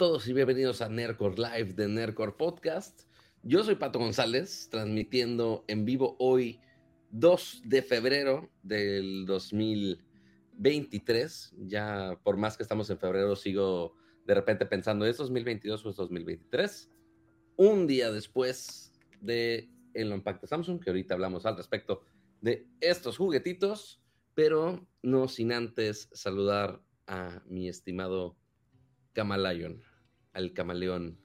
Todos y bienvenidos a Nerdcore Live de Nerdcore Podcast. Yo soy Pato González, transmitiendo en vivo hoy 2 de febrero del 2023. Ya por más que estamos en febrero, sigo de repente pensando, ¿es 2022 o es 2023? Un día después de el Unpack Samsung, que ahorita hablamos al respecto de estos juguetitos, pero no sin antes saludar a mi estimado Camalayon, al camaleón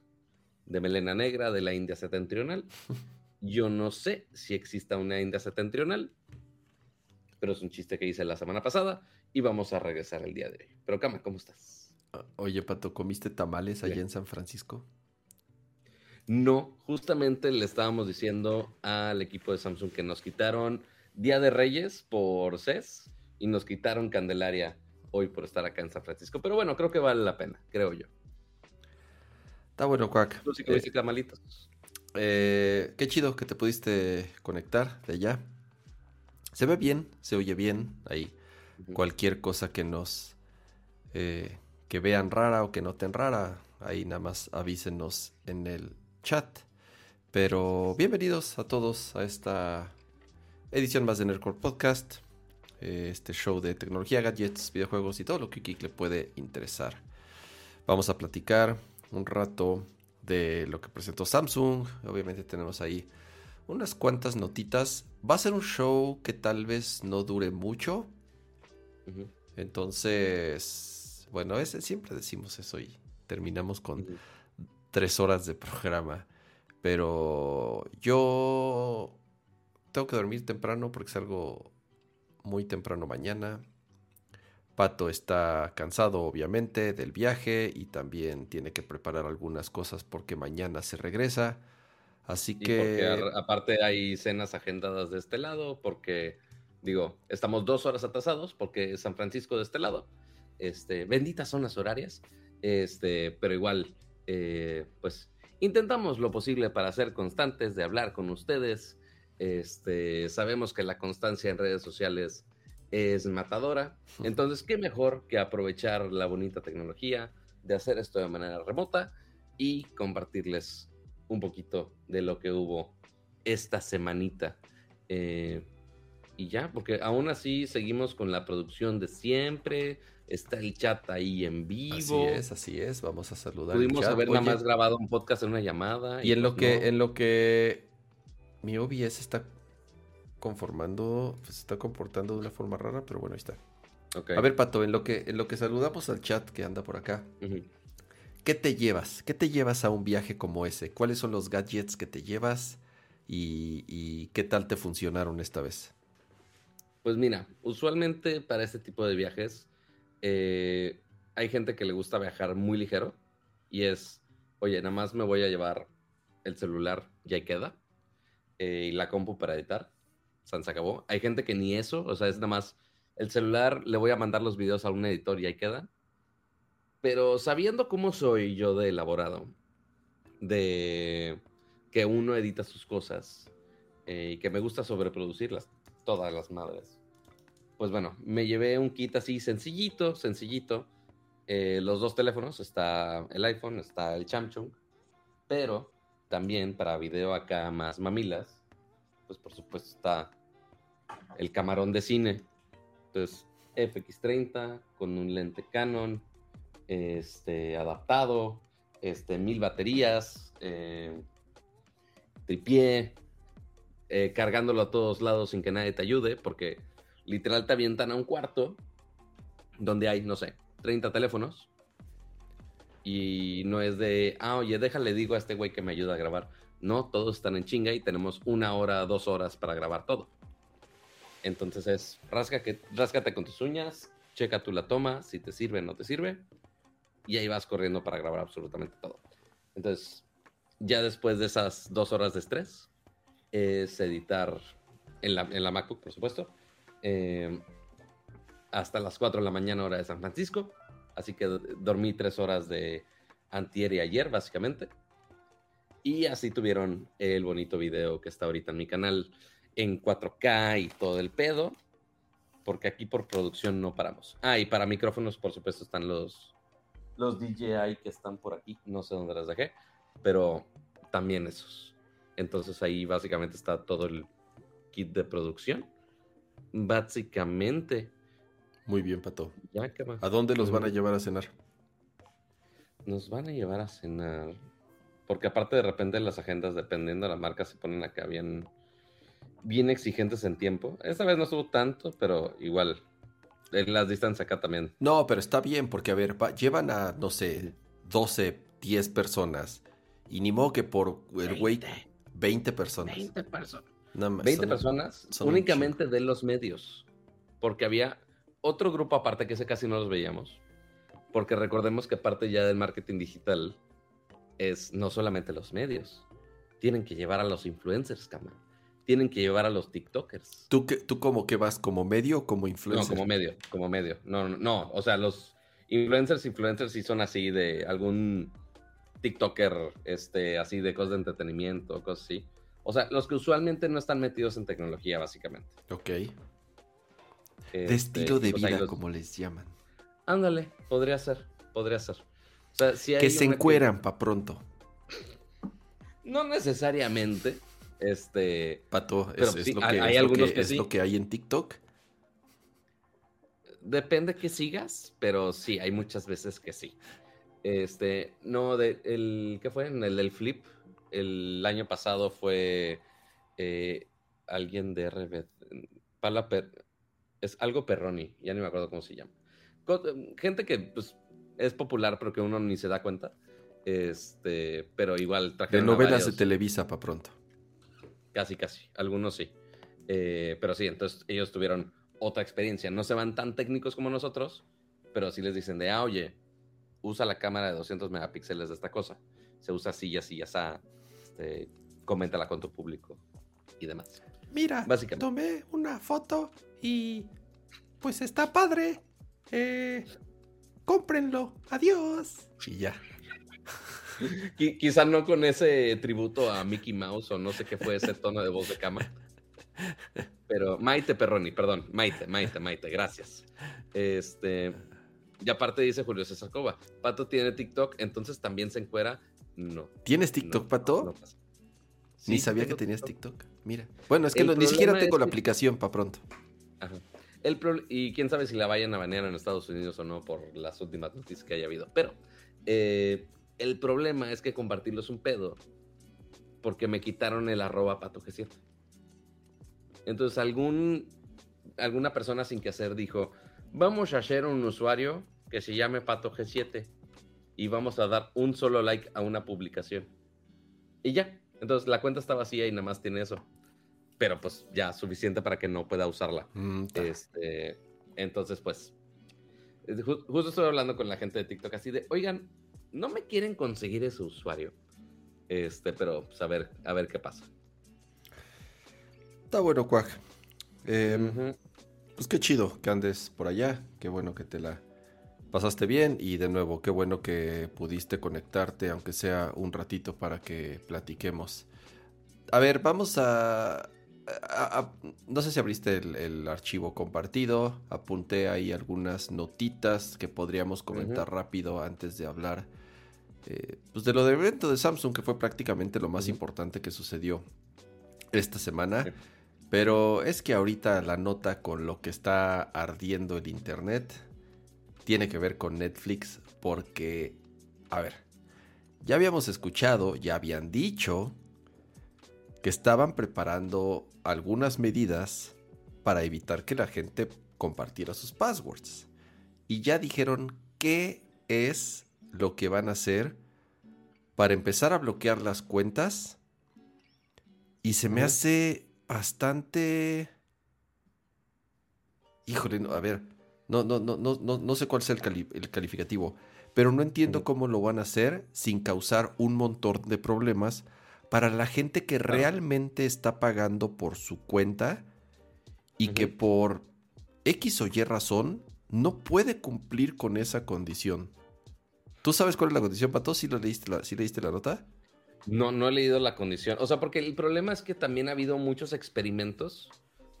de melena negra de la India septentrional. Yo no sé si exista una India septentrional, pero es un chiste que hice la semana pasada y vamos a regresar el día de hoy. Pero Cama, ¿cómo estás? Ah, oye, Pato, ¿comiste tamales allá en San Francisco? No, justamente le estábamos diciendo al equipo de Samsung que nos quitaron Día de Reyes por CES y nos quitaron Candelaria hoy por estar acá en San Francisco. Pero bueno, creo que vale la pena, creo yo. Está bueno, Quack. Tú sí comiste eh, eh, qué chido que te pudiste conectar de allá. Se ve bien, se oye bien ahí. Cualquier cosa que nos eh, que vean rara o que noten rara, ahí nada más avísenos en el chat. Pero bienvenidos a todos a esta edición más de Nerdcore Podcast. Eh, este show de tecnología, gadgets, videojuegos y todo lo que Kik le puede interesar. Vamos a platicar un rato de lo que presentó Samsung. Obviamente tenemos ahí unas cuantas notitas. Va a ser un show que tal vez no dure mucho. Entonces, bueno, ese, siempre decimos eso y terminamos con tres horas de programa. Pero yo tengo que dormir temprano porque es algo muy temprano mañana. Pato está cansado, obviamente, del viaje y también tiene que preparar algunas cosas porque mañana se regresa. Así que. aparte hay cenas agendadas de este lado, porque, digo, estamos dos horas atrasados porque San Francisco de este lado. Este, benditas zonas horarias. Este, pero igual, eh, pues intentamos lo posible para ser constantes, de hablar con ustedes, este, sabemos que la constancia en redes sociales es matadora. Entonces, ¿qué mejor que aprovechar la bonita tecnología de hacer esto de manera remota y compartirles un poquito de lo que hubo esta semanita? Eh, y ya, porque aún así seguimos con la producción de siempre. Está el chat ahí en vivo. Así es, así es. Vamos a saludar. Pudimos haber nada más grabado un podcast en una llamada. Y, en lo pues que, en lo que mi OBS está conformando, se está comportando de una forma rara, pero bueno, ahí está. A ver, Pato, en lo que, en lo que saludamos al chat que anda por acá, ¿qué te llevas? ¿Qué te llevas a un viaje como ese? ¿Cuáles son los gadgets que te llevas y, qué tal te funcionaron esta vez? Pues mira, usualmente para este tipo de viajes eh, hay gente que le gusta viajar muy ligero y es, oye, nada más me voy a llevar el celular, ya queda eh, y la compu para editar. San se acabó. Hay gente que ni eso, o sea, es nada más el celular, le voy a mandar los videos a un editor y ahí queda. Pero sabiendo cómo soy yo de elaborado, de que uno edita sus cosas eh, y que me gusta sobreproducirlas, todas las madres. Pues bueno, me llevé un kit así sencillito, sencillito. Eh, los dos teléfonos, está el iPhone, está el Samsung, pero también para video acá más mamilas, pues por supuesto está el camarón de cine. Entonces, FX30 con un lente Canon, este, adaptado, este, mil baterías, eh, tripié, eh, cargándolo a todos lados sin que nadie te ayude, porque literal te avientan a un cuarto donde hay, no sé, 30 teléfonos y no es de, ah, oye, déjale, digo a este güey que me ayuda a grabar. No, todos están en chinga y tenemos una hora, dos horas para grabar todo. Entonces es, rasca que, ráscate con tus uñas, checa tú la toma, si te sirve o no te sirve, y ahí vas corriendo para grabar absolutamente todo. Entonces, ya después de esas dos horas de estrés, es editar en la, en la MacBook, por supuesto, eh, hasta las 4 de la mañana hora de San Francisco Así que dormí tres horas de antier y ayer, básicamente. Y así tuvieron el bonito video que está ahorita en mi canal en 4K y todo el pedo. Porque aquí por producción no paramos. Ah, y para micrófonos, por supuesto, están los, los DJI que están por aquí, no sé dónde las dejé, pero también esos. Entonces ahí básicamente está todo el kit de producción. Básicamente. Muy bien, Pato. ¿A dónde los van a llevar a cenar? Nos van a llevar a cenar. Porque aparte de repente las agendas, dependiendo de la marca, se ponen acá bien, bien exigentes en tiempo. Esta vez no estuvo tanto, pero igual. En las distancias acá también. No, pero está bien, porque a ver, llevan a, no sé, 12, 10 personas. Y ni modo que por el güey 20 personas. 20 personas. 20 personas únicamente de los medios. Porque había otro grupo aparte que ese casi no los veíamos. Porque recordemos que parte ya del marketing digital es no solamente los medios. Tienen que llevar a los influencers, cama. Tienen que llevar a los TikTokers. ¿Tú, que, ¿Tú como que vas como medio o como influencer? No, como medio, como medio. No, no, no. O sea, los influencers, influencers sí son así de algún TikToker, este, así de cosas de entretenimiento, cosas así. O sea, los que usualmente no están metidos en tecnología, básicamente. Ok. de este, estilo de vida, como les llaman. Ándale, podría ser, podría ser. que se encueran para pronto. No necesariamente. Este. Pato, es, lo, que, hay, algunos que, es lo que hay en TikTok. Depende que sigas, pero sí, hay muchas veces que sí. Este, no, de, el, ¿qué fue? En el del flip, el año pasado fue eh, alguien de RB, Pala es algo Perroni, ya ni me acuerdo cómo se llama. Gente que pues, es popular, pero que uno ni se da cuenta. Este, pero igual De novelas de Televisa para pronto. Casi, casi. Algunos sí. Eh, pero sí, entonces ellos tuvieron otra experiencia. No se van tan técnicos como nosotros, pero sí les dicen de, ah, oye, usa la cámara de 200 megapíxeles de esta cosa. Se usa así y así, ya está. Este, coméntala con tu público y demás. Mira, Básicamente. tomé una foto y pues está padre. Eh, cómprenlo. Adiós. Y ya. Quizá no con ese tributo a Mickey Mouse o no sé qué fue ese tono de voz de cama. Pero Maite Perroni, perdón, Maite, Maite, Maite, gracias. Este, y aparte dice Julio César Cova, Pato tiene TikTok, entonces también se encuera. No. ¿Tienes TikTok, Pato? Ni sabía que tenías TikTok. Mira. Bueno, es que ni siquiera tengo la aplicación para pronto. Ajá. El y quién sabe si la vayan a banear en Estados Unidos o no por las últimas noticias que haya habido. Pero eh, el problema es que compartirlo es un pedo. Porque me quitaron el arroba pato G7. Entonces algún, alguna persona sin que hacer dijo, vamos a hacer un usuario que se llame Pato G7 y vamos a dar un solo like a una publicación. Y ya, entonces la cuenta está vacía y nada más tiene eso. Pero pues ya suficiente para que no pueda usarla. Mm, este, entonces pues, justo estoy hablando con la gente de TikTok así de, oigan, no me quieren conseguir ese usuario. Este, pero pues a ver, a ver qué pasa. Está bueno, Quack. Eh, pues qué chido que andes por allá, qué bueno que te la pasaste bien y de nuevo, qué bueno que pudiste conectarte, aunque sea un ratito para que platiquemos. A ver, vamos a... no sé si abriste el, archivo compartido, apunté ahí algunas notitas que podríamos comentar rápido antes de hablar eh, pues de lo del evento de Samsung, que fue prácticamente lo más importante que sucedió esta semana. Pero es que ahorita la nota con lo que está ardiendo el Internet tiene que ver con Netflix porque, a ver, ya habíamos escuchado, ya habían dicho que estaban preparando algunas medidas para evitar que la gente compartiera sus passwords. Y ya dijeron qué es lo que van a hacer para empezar a bloquear las cuentas. Y se me hace bastante. Híjole, a ver. No, no, no, no, no, sé cuál es el, calificativo. Pero no entiendo cómo lo van a hacer sin causar un montón de problemas para la gente que realmente está pagando por su cuenta y que por X o Y razón no puede cumplir con esa condición. ¿Tú sabes cuál es la condición, Pato? ¿Sí, lo leíste, la, ¿sí leíste la nota? No, no he leído la condición. O sea, porque el problema es que también ha habido muchos experimentos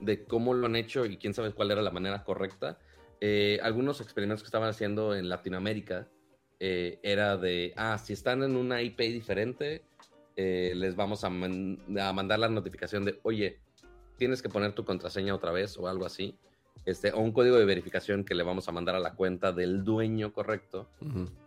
de cómo lo han hecho y quién sabe cuál era la manera correcta. Eh, algunos experimentos que estaban haciendo en Latinoamérica eh, era de, ah, si están en una IP diferente, eh, les vamos a, mandar la notificación de, oye, tienes que poner tu contraseña otra vez o algo así. Este, o un código de verificación que le vamos a mandar a la cuenta del dueño correcto.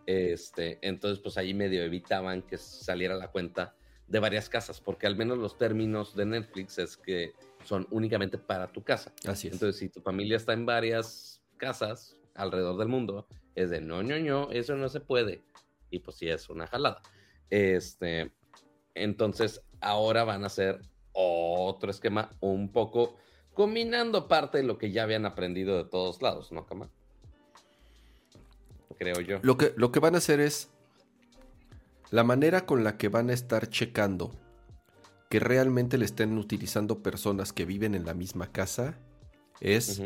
este, entonces, pues ahí medio evitaban que saliera la cuenta de varias casas, porque al menos los términos de Netflix es que son únicamente para tu casa. Así es. Entonces, si tu familia está en varias casas alrededor del mundo, es de no, no, no, eso no se puede. Y pues sí, es una jalada. Este, entonces, ahora van a hacer otro esquema un poco combinando parte de lo que ya habían aprendido de todos lados, ¿no, Cama? Creo yo. Lo que, lo que van a hacer es la manera con la que van a estar checando que realmente le estén utilizando personas que viven en la misma casa es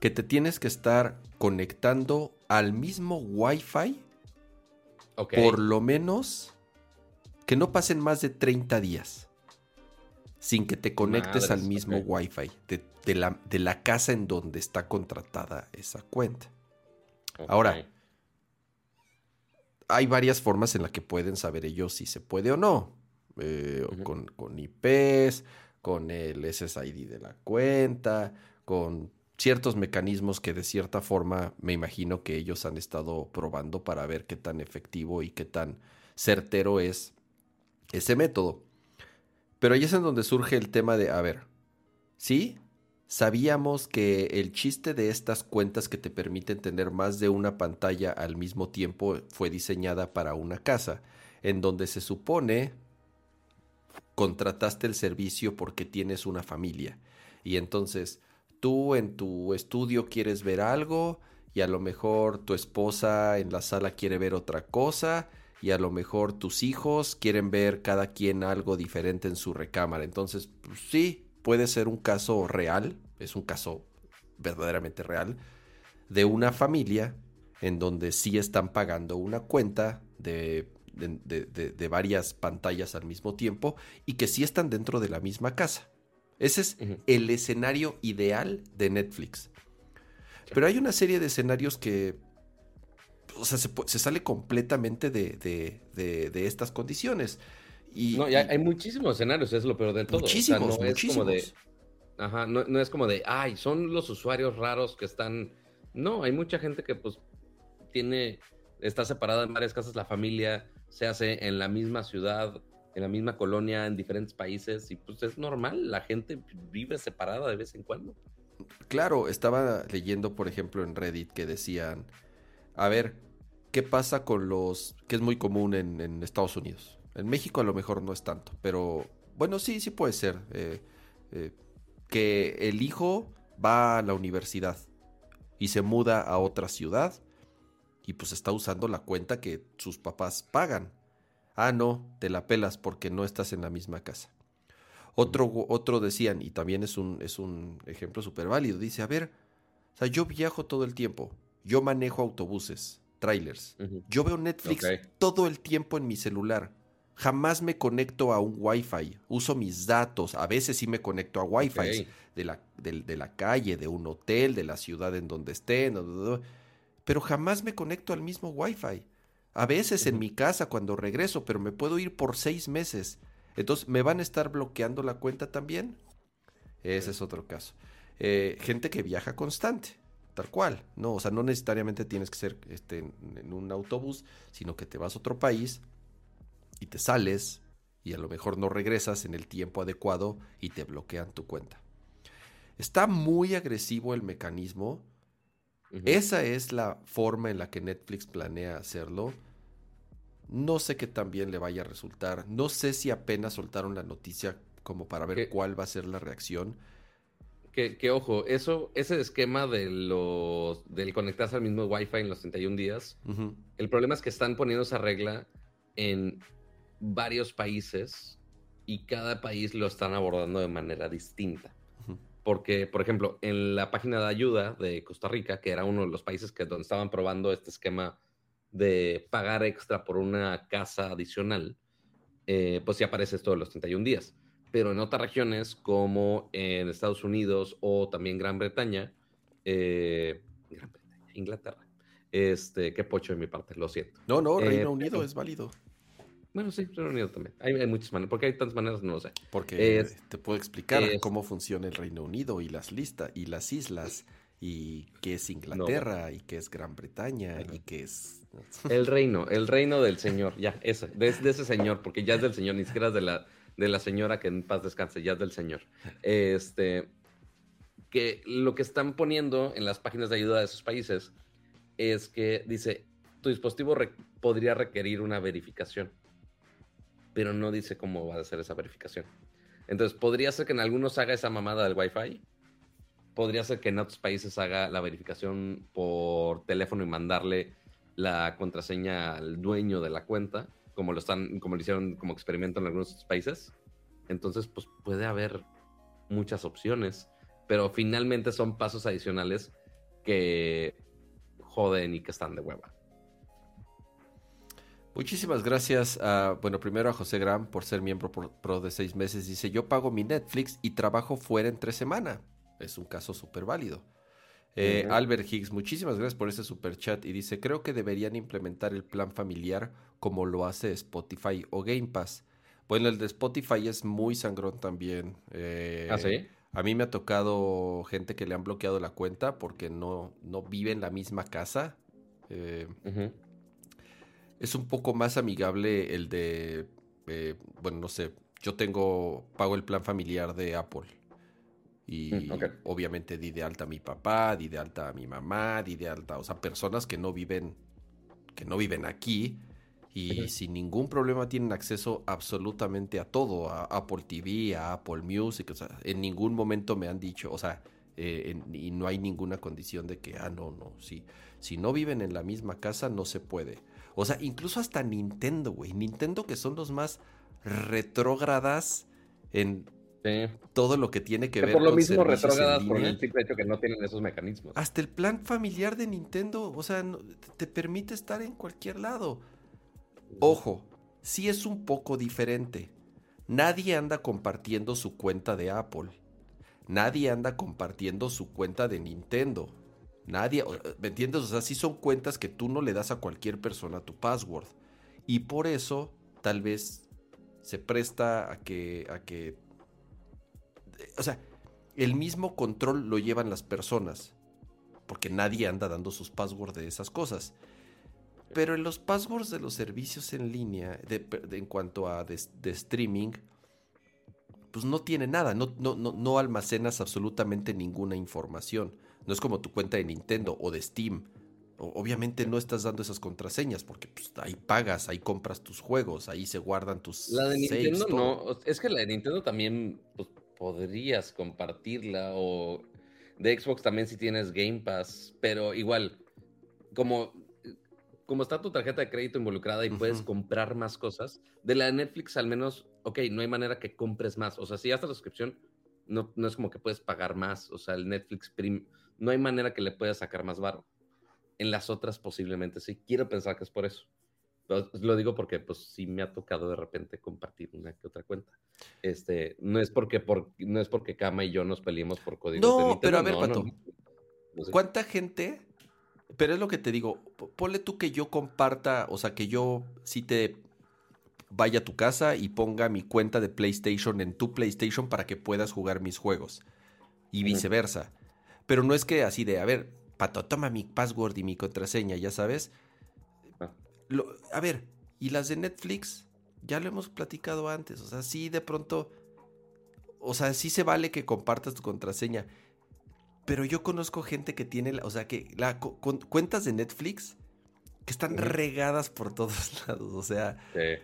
que te tienes que estar conectando al mismo Wi-Fi por lo menos que no pasen más de 30 días sin que te conectes al mismo Wi-Fi de, la, de, la, casa en donde está contratada esa cuenta. Ahora, hay varias formas en las que pueden saber ellos si se puede o no. Eh, con, con, IPs, con el SSID de la cuenta, con ciertos mecanismos que de cierta forma me imagino que ellos han estado probando para ver qué tan efectivo y qué tan certero es ese método. Pero ahí es en donde surge el tema de, a ver, sí, Sabíamos que el chiste de estas cuentas que te permiten tener más de una pantalla al mismo tiempo fue diseñada para una casa, en donde se supone contrataste el servicio porque tienes una familia. Y entonces tú en tu estudio quieres ver algo y a lo mejor tu esposa en la sala quiere ver otra cosa y a lo mejor tus hijos quieren ver cada quien algo diferente en su recámara. Entonces, pues, sí, puede ser un caso real, es un caso verdaderamente real, de una familia en donde sí están pagando una cuenta de, de, varias pantallas al mismo tiempo y que sí están dentro de la misma casa. Ese es el escenario ideal de Netflix. Pero hay una serie de escenarios que, o sea, se, sale completamente de, estas condiciones. Y, no, hay, muchísimos escenarios, es lo peor de todo. Muchísimos, no Es como de, ajá, no, es como de, ay, son los usuarios raros que están. No, hay mucha gente que pues tiene, está separada en varias casas, la familia se hace en la misma ciudad, en la misma colonia, en diferentes países, y pues es normal, la gente vive separada de vez en cuando. Claro, estaba leyendo, por ejemplo, en Reddit que decían, a ver, ¿qué pasa con los, que es muy común en Estados Unidos? En México a lo mejor no es tanto, pero bueno, sí, sí puede ser. Eh, eh, que el hijo va a la universidad y se muda a otra ciudad y pues está usando la cuenta que sus papás pagan. Ah, no, te la pelas porque no estás en la misma casa. Otro, otro decían, y también es un, es un ejemplo súper válido, dice, a ver, o sea, yo viajo todo el tiempo, yo manejo autobuses, trailers, yo veo Netflix todo el tiempo en mi celular jamás me conecto a un Wi-Fi. Uso mis datos. A veces sí me conecto a Wi-Fi de, la, de, la, calle, de un hotel, de la ciudad en donde esté. pero jamás me conecto al mismo Wi-Fi. A veces en mi casa cuando regreso, pero me puedo ir por seis meses. Entonces, ¿me van a estar bloqueando la cuenta también? Ese es otro caso. Eh, gente que viaja constante, tal cual. No, o sea, no necesariamente tienes que ser este, en un autobús, sino que te vas a otro país, y te sales y a lo mejor no regresas en el tiempo adecuado y te bloquean tu cuenta. Está muy agresivo el mecanismo. Esa es la forma en la que Netflix planea hacerlo. No sé qué tan bien le vaya a resultar. No sé si apenas soltaron la noticia como para ver cuál va a ser la reacción. Que, ojo, eso, ese esquema de los, del conectarse al mismo Wi-Fi en los 31 días, el problema es que están poniendo esa regla en varios países y cada país lo están abordando de manera distinta. Porque, por ejemplo, en la página de ayuda de Costa Rica, que era uno de los países que donde estaban probando este esquema de pagar extra por una casa adicional, eh, pues sí aparece esto de los 31 días. Pero en otras regiones, como en Estados Unidos o también Gran Bretaña, eh, Gran Bretaña Inglaterra, Este, qué pocho de mi parte, lo siento. No, no, Reino eh, Unido es válido. Bueno, sí, Reino Unido también. Hay, muchas maneras. ¿Por qué hay tantas maneras? No lo sé. Porque te puedo explicar cómo funciona el Reino Unido y las listas y las islas y qué es Inglaterra y qué es Gran Bretaña y qué es... El reino, el reino del Señor, ya, ese, de, ese Señor, porque ya es del Señor, ni siquiera es de la, de la señora que en paz descanse, ya es del Señor. Este, que lo que están poniendo en las páginas de ayuda de esos países es que dice, tu dispositivo podría requerir una verificación, pero no dice cómo va a ser esa verificación. Entonces, podría ser que en algunos haga esa mamada del Wi-Fi, podría ser que en otros países haga la verificación por teléfono y mandarle la contraseña al dueño de la cuenta, como lo están, como lo hicieron como experimento en algunos países. Entonces, pues puede haber muchas opciones, pero finalmente son pasos adicionales que joden y que están de hueva. Muchísimas gracias bueno, primero a José Gram por ser miembro pro de seis meses. Dice, yo pago mi Netflix y trabajo fuera entre semana es un caso súper válido. Eh, Albert Higgs, muchísimas gracias por ese super chat y dice, creo que deberían implementar el plan familiar como lo hace Spotify o Game Pass. Bueno, el de Spotify es muy sangrón también. Eh, ¿Ah, sí? A mí me ha tocado gente que le han bloqueado la cuenta porque no, no vive en la misma casa. Eh, es un poco más amigable el de, bueno, no sé, yo tengo, pago el plan familiar de Apple. Y mm, obviamente di de alta a mi papá, di de alta a mi mamá, di de alta, o sea, personas que no viven, que no viven aquí y sin ningún problema tienen acceso absolutamente a todo, a Apple TV, a Apple Music, o sea, en ningún momento me han dicho, o sea, eh, y no hay ninguna condición de que, ah, no, no, si, si no viven en la misma casa no se puede. O sea, incluso hasta Nintendo, güey, Nintendo que son los más retrógradas en todo lo que tiene que ver por lo mismo retrógradas por el simple hecho que no tienen esos mecanismos. Hasta el plan familiar de Nintendo, o sea, te permite estar en cualquier lado. Ojo, sí es un poco diferente. Nadie anda compartiendo su cuenta de Apple. Nadie anda compartiendo su cuenta de Nintendo. Nadie, ¿me entiendes? O sea, sí son cuentas que tú no le das a cualquier persona tu password. Y por eso, tal vez se presta a que, a que o sea, el mismo control lo llevan las personas, porque nadie anda dando sus passwords de esas cosas. Pero en los passwords de los servicios en línea, en cuanto a de, streaming, pues no tiene nada, no, no, no, almacenas absolutamente ninguna información. No es como tu cuenta de Nintendo o de Steam. obviamente no estás dando esas contraseñas porque pues, ahí pagas, ahí compras tus juegos, ahí se guardan tus. La de Nintendo no, es que la de Nintendo también pues, podrías compartirla o de Xbox también si tienes Game Pass, pero igual, como, como está tu tarjeta de crédito involucrada y puedes comprar más cosas, de la Netflix al menos, ok, no hay manera que compres más, o sea, si ya está la suscripción, no, no es como que puedes pagar más, o sea, el Netflix no hay manera que le puedas sacar más barro. En las otras posiblemente sí, quiero pensar que es por eso. Lo digo porque pues sí me ha tocado de repente compartir una que otra cuenta. Este, no es porque por, no es porque Kama y yo nos peleemos por código. No, pero a ver, Pato. ¿Cuánta gente? Pero es lo que te digo, ponle tú que yo comparta, o sea, que yo sí te vaya a tu casa y ponga mi cuenta de PlayStation en tu PlayStation para que puedas jugar mis juegos. Y viceversa. Pero no es que así de, a ver, Pato, toma mi password y mi contraseña, ya sabes a ver, y las de Netflix, ya lo hemos platicado antes. O sea, sí, de pronto. O sea, sí se vale que compartas tu contraseña. Pero yo conozco gente que tiene, o sea, que la, cuentas de Netflix que están regadas por todos lados. O sea,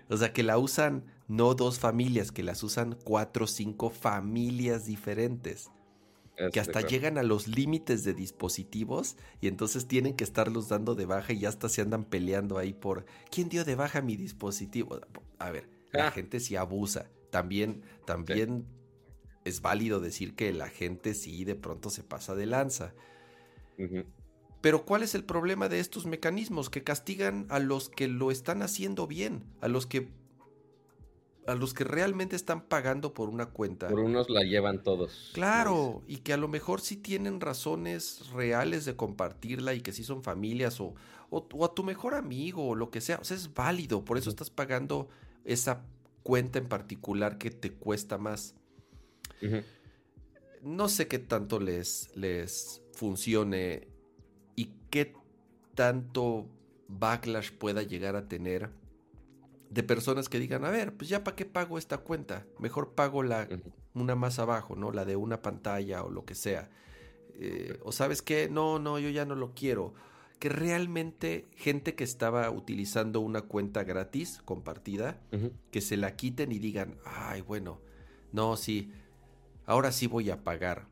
o sea, que la usan no dos familias, que las usan cuatro o cinco familias diferentes que hasta llegan a los límites de dispositivos y entonces tienen que estarlos dando de baja y hasta se andan peleando ahí por quién dio de baja mi dispositivo. A ver, la ah. gente sí abusa. También, también es válido decir que la gente sí de pronto se pasa de lanza. Pero ¿cuál es el problema de estos mecanismos? Que castigan a los que lo están haciendo bien, a los que a los que realmente están pagando por una cuenta. Por unos la llevan todos. Claro, y que a lo mejor sí tienen razones reales de compartirla y que sí son familias o, o, a tu mejor amigo o lo que sea. O sea, es válido, por eso estás pagando esa cuenta en particular que te cuesta más. No sé qué tanto les, les funcione y qué tanto backlash pueda llegar a tener de personas que digan, a ver, pues ya para qué pago esta cuenta, mejor pago la una más abajo, ¿no? La de una pantalla o lo que sea. Eh, o sabes qué, no, no, yo ya no lo quiero. Que realmente gente que estaba utilizando una cuenta gratis, compartida, que se la quiten y digan, ay, bueno, no, sí, ahora sí voy a pagar.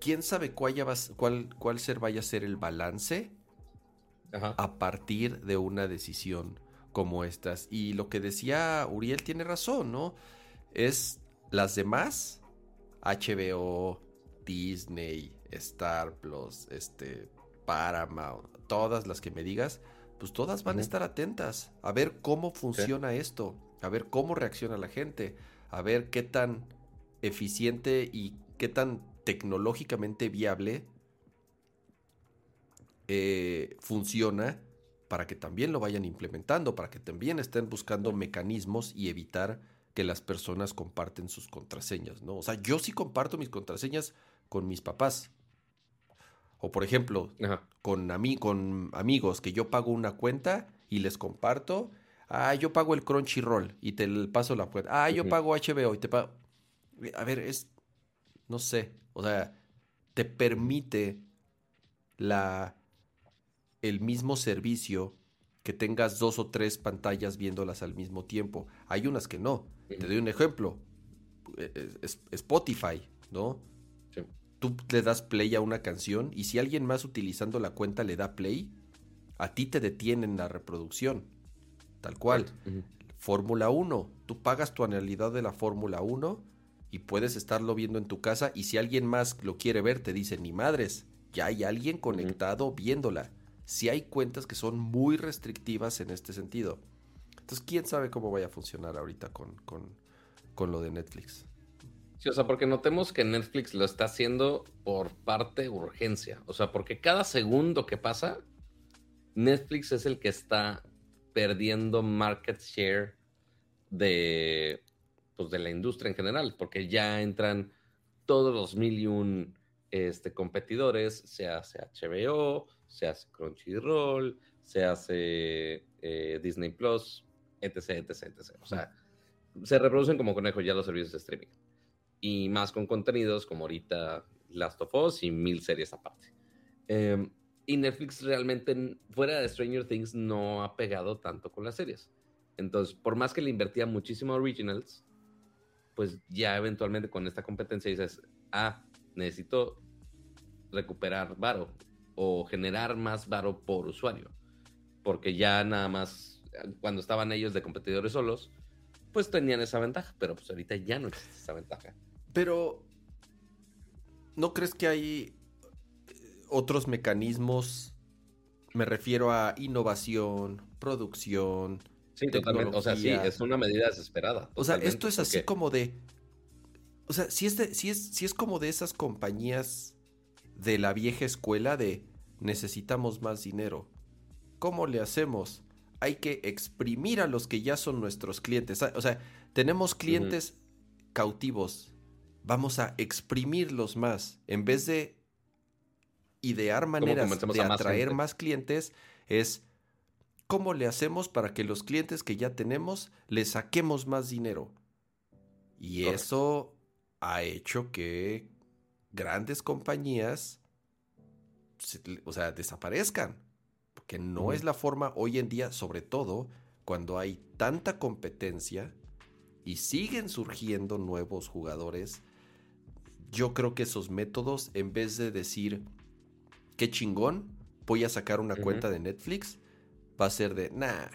¿Quién sabe cuál, cuál, cuál ser vaya a ser el balance a partir de una decisión? Como estas. Y lo que decía Uriel tiene razón, ¿no? Es las demás, HBO, Disney, Star Plus, este, Paramount, todas las que me digas, pues todas van a estar atentas a ver cómo funciona esto, a ver cómo reacciona la gente, a ver qué tan eficiente y qué tan tecnológicamente viable eh, funciona para que también lo vayan implementando, para que también estén buscando mecanismos y evitar que las personas comparten sus contraseñas, ¿no? O sea, yo sí comparto mis contraseñas con mis papás. O por ejemplo, con, con amigos que yo pago una cuenta y les comparto. Ah, yo pago el Crunchyroll y te paso la cuenta. Ah, yo pago HBO y te pago. A ver, es. No sé. O sea, te permite la el mismo servicio que tengas dos o tres pantallas viéndolas al mismo tiempo. Hay unas que no. Te doy un ejemplo. E, e, Spotify, ¿no? Tú le das play a una canción y si alguien más utilizando la cuenta le da play, a ti te detienen la reproducción. Tal cual. Fórmula 1. Tú pagas tu anualidad de la Fórmula 1 y puedes estarlo viendo en tu casa y si alguien más lo quiere ver te dice ni madres, ya hay alguien conectado viéndola si hay cuentas que son muy restrictivas en este sentido. Entonces, quién sabe cómo vaya a funcionar ahorita con, con, lo de Netflix. Sí, o sea, porque notemos que Netflix lo está haciendo por parte urgencia. O sea, porque cada segundo que pasa, Netflix es el que está perdiendo market share de, pues, de la industria en general, porque ya entran todos los mil y un este, competidores, se hace HBO, se hace Crunchyroll, se hace eh, Disney Plus, etc, etc, etc. O sea, se reproducen como conejos ya los servicios de streaming. Y más con contenidos como ahorita Last of Us y mil series aparte. Em, y Netflix realmente, fuera de Stranger Things, no ha pegado tanto con las series. Entonces, por más que le invertía muchísimo a Originals, pues ya eventualmente con esta competencia dices, ah, necesito recuperar varo o generar más varo por usuario. Porque ya nada más, cuando estaban ellos de competidores solos, pues tenían esa ventaja, pero pues ahorita ya no existe esa ventaja. Pero, ¿no crees que hay eh, otros mecanismos? Me refiero a innovación, producción. Sí, totalmente. O sea, sí, es una medida desesperada. O sea, esto es así como de. O sea, si es, de, si, es, si es como de esas compañías de la vieja escuela de necesitamos más dinero. ¿Cómo le hacemos? Hay que exprimir a los que ya son nuestros clientes. O sea, tenemos clientes cautivos. Vamos a exprimirlos más. En vez de idear maneras de atraer más, clientes, es cómo le hacemos para que los clientes que ya tenemos le saquemos más dinero. Y eso ha hecho que grandes compañías o sea, desaparezcan. Porque no es la forma hoy en día, sobre todo cuando hay tanta competencia y siguen surgiendo nuevos jugadores. Yo creo que esos métodos, en vez de decir, qué chingón, voy a sacar una cuenta de Netflix, va a ser de, nah,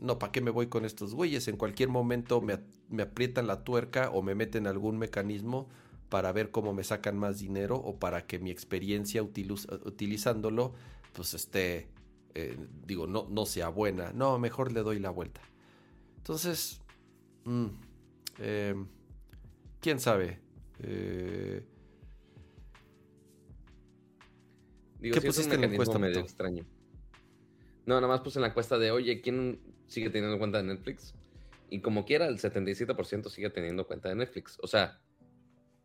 no, ¿para qué me voy con estos güeyes? En cualquier momento me, me aprietan la tuerca o me meten algún mecanismo para ver cómo me sacan más dinero o para que mi experiencia utilizándolo pues esté, eh, digo, no, no sea buena. No, mejor le doy la vuelta. Entonces, Mm, em, ¿Quién sabe? Eh, ¿Qué pusiste en la encuesta? medio extraño. No, nada más puse en la encuesta de, oye, ¿quién sigue teniendo cuenta de Netflix? Y como quiera, el 77% sigue teniendo cuenta de Netflix. O sea,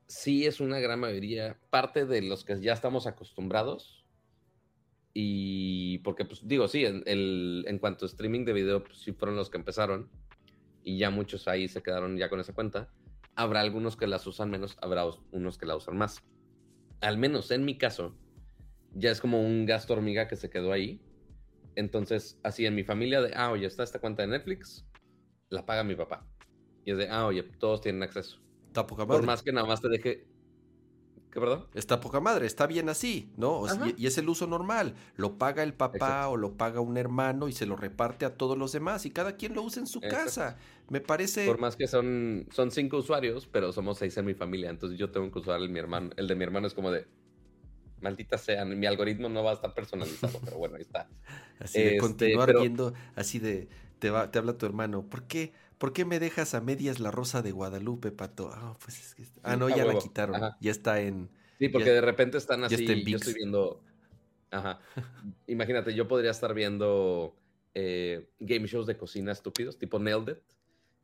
sí es una gran mayoría, parte de los que ya estamos acostumbrados. Y porque, pues digo, sí, en, en cuanto a streaming de video, pues sí fueron los que empezaron. Y ya muchos ahí se quedaron ya con esa cuenta. Habrá algunos que las usan menos, habrá unos que la usan más. Al menos en mi caso, ya es como un gasto hormiga que se quedó ahí. Entonces, así en mi familia de, ah, oye, está esta cuenta de Netflix, la paga mi papá. Y es de, ah, oye, todos tienen acceso. Está poca madre. Por más que nada más te deje... ¿Qué, perdón? Está poca madre, está bien así, ¿no? y, es el uso normal. Lo paga el papá o lo paga un hermano y se lo reparte a todos los demás y cada quien lo usa en su casa. Me parece... Por más que son, son cinco usuarios, pero somos seis en mi familia, entonces yo tengo que usar el, mi hermano. el de mi hermano es como de, maldita sea, mi algoritmo no va a estar personalizado, pero bueno, ahí está. Así de este, continuar viendo, así de, te, va, te habla tu hermano, ¿por qué, ¿por qué me dejas a medias la rosa de Guadalupe, Pato? Ah, pues es que, ah no, ya la quitaron, ya está en... Sí, porque de repente están así, yo estoy viendo, ajá, imagínate, yo podría estar viendo eh, game shows de cocina estúpidos, tipo Nailed It,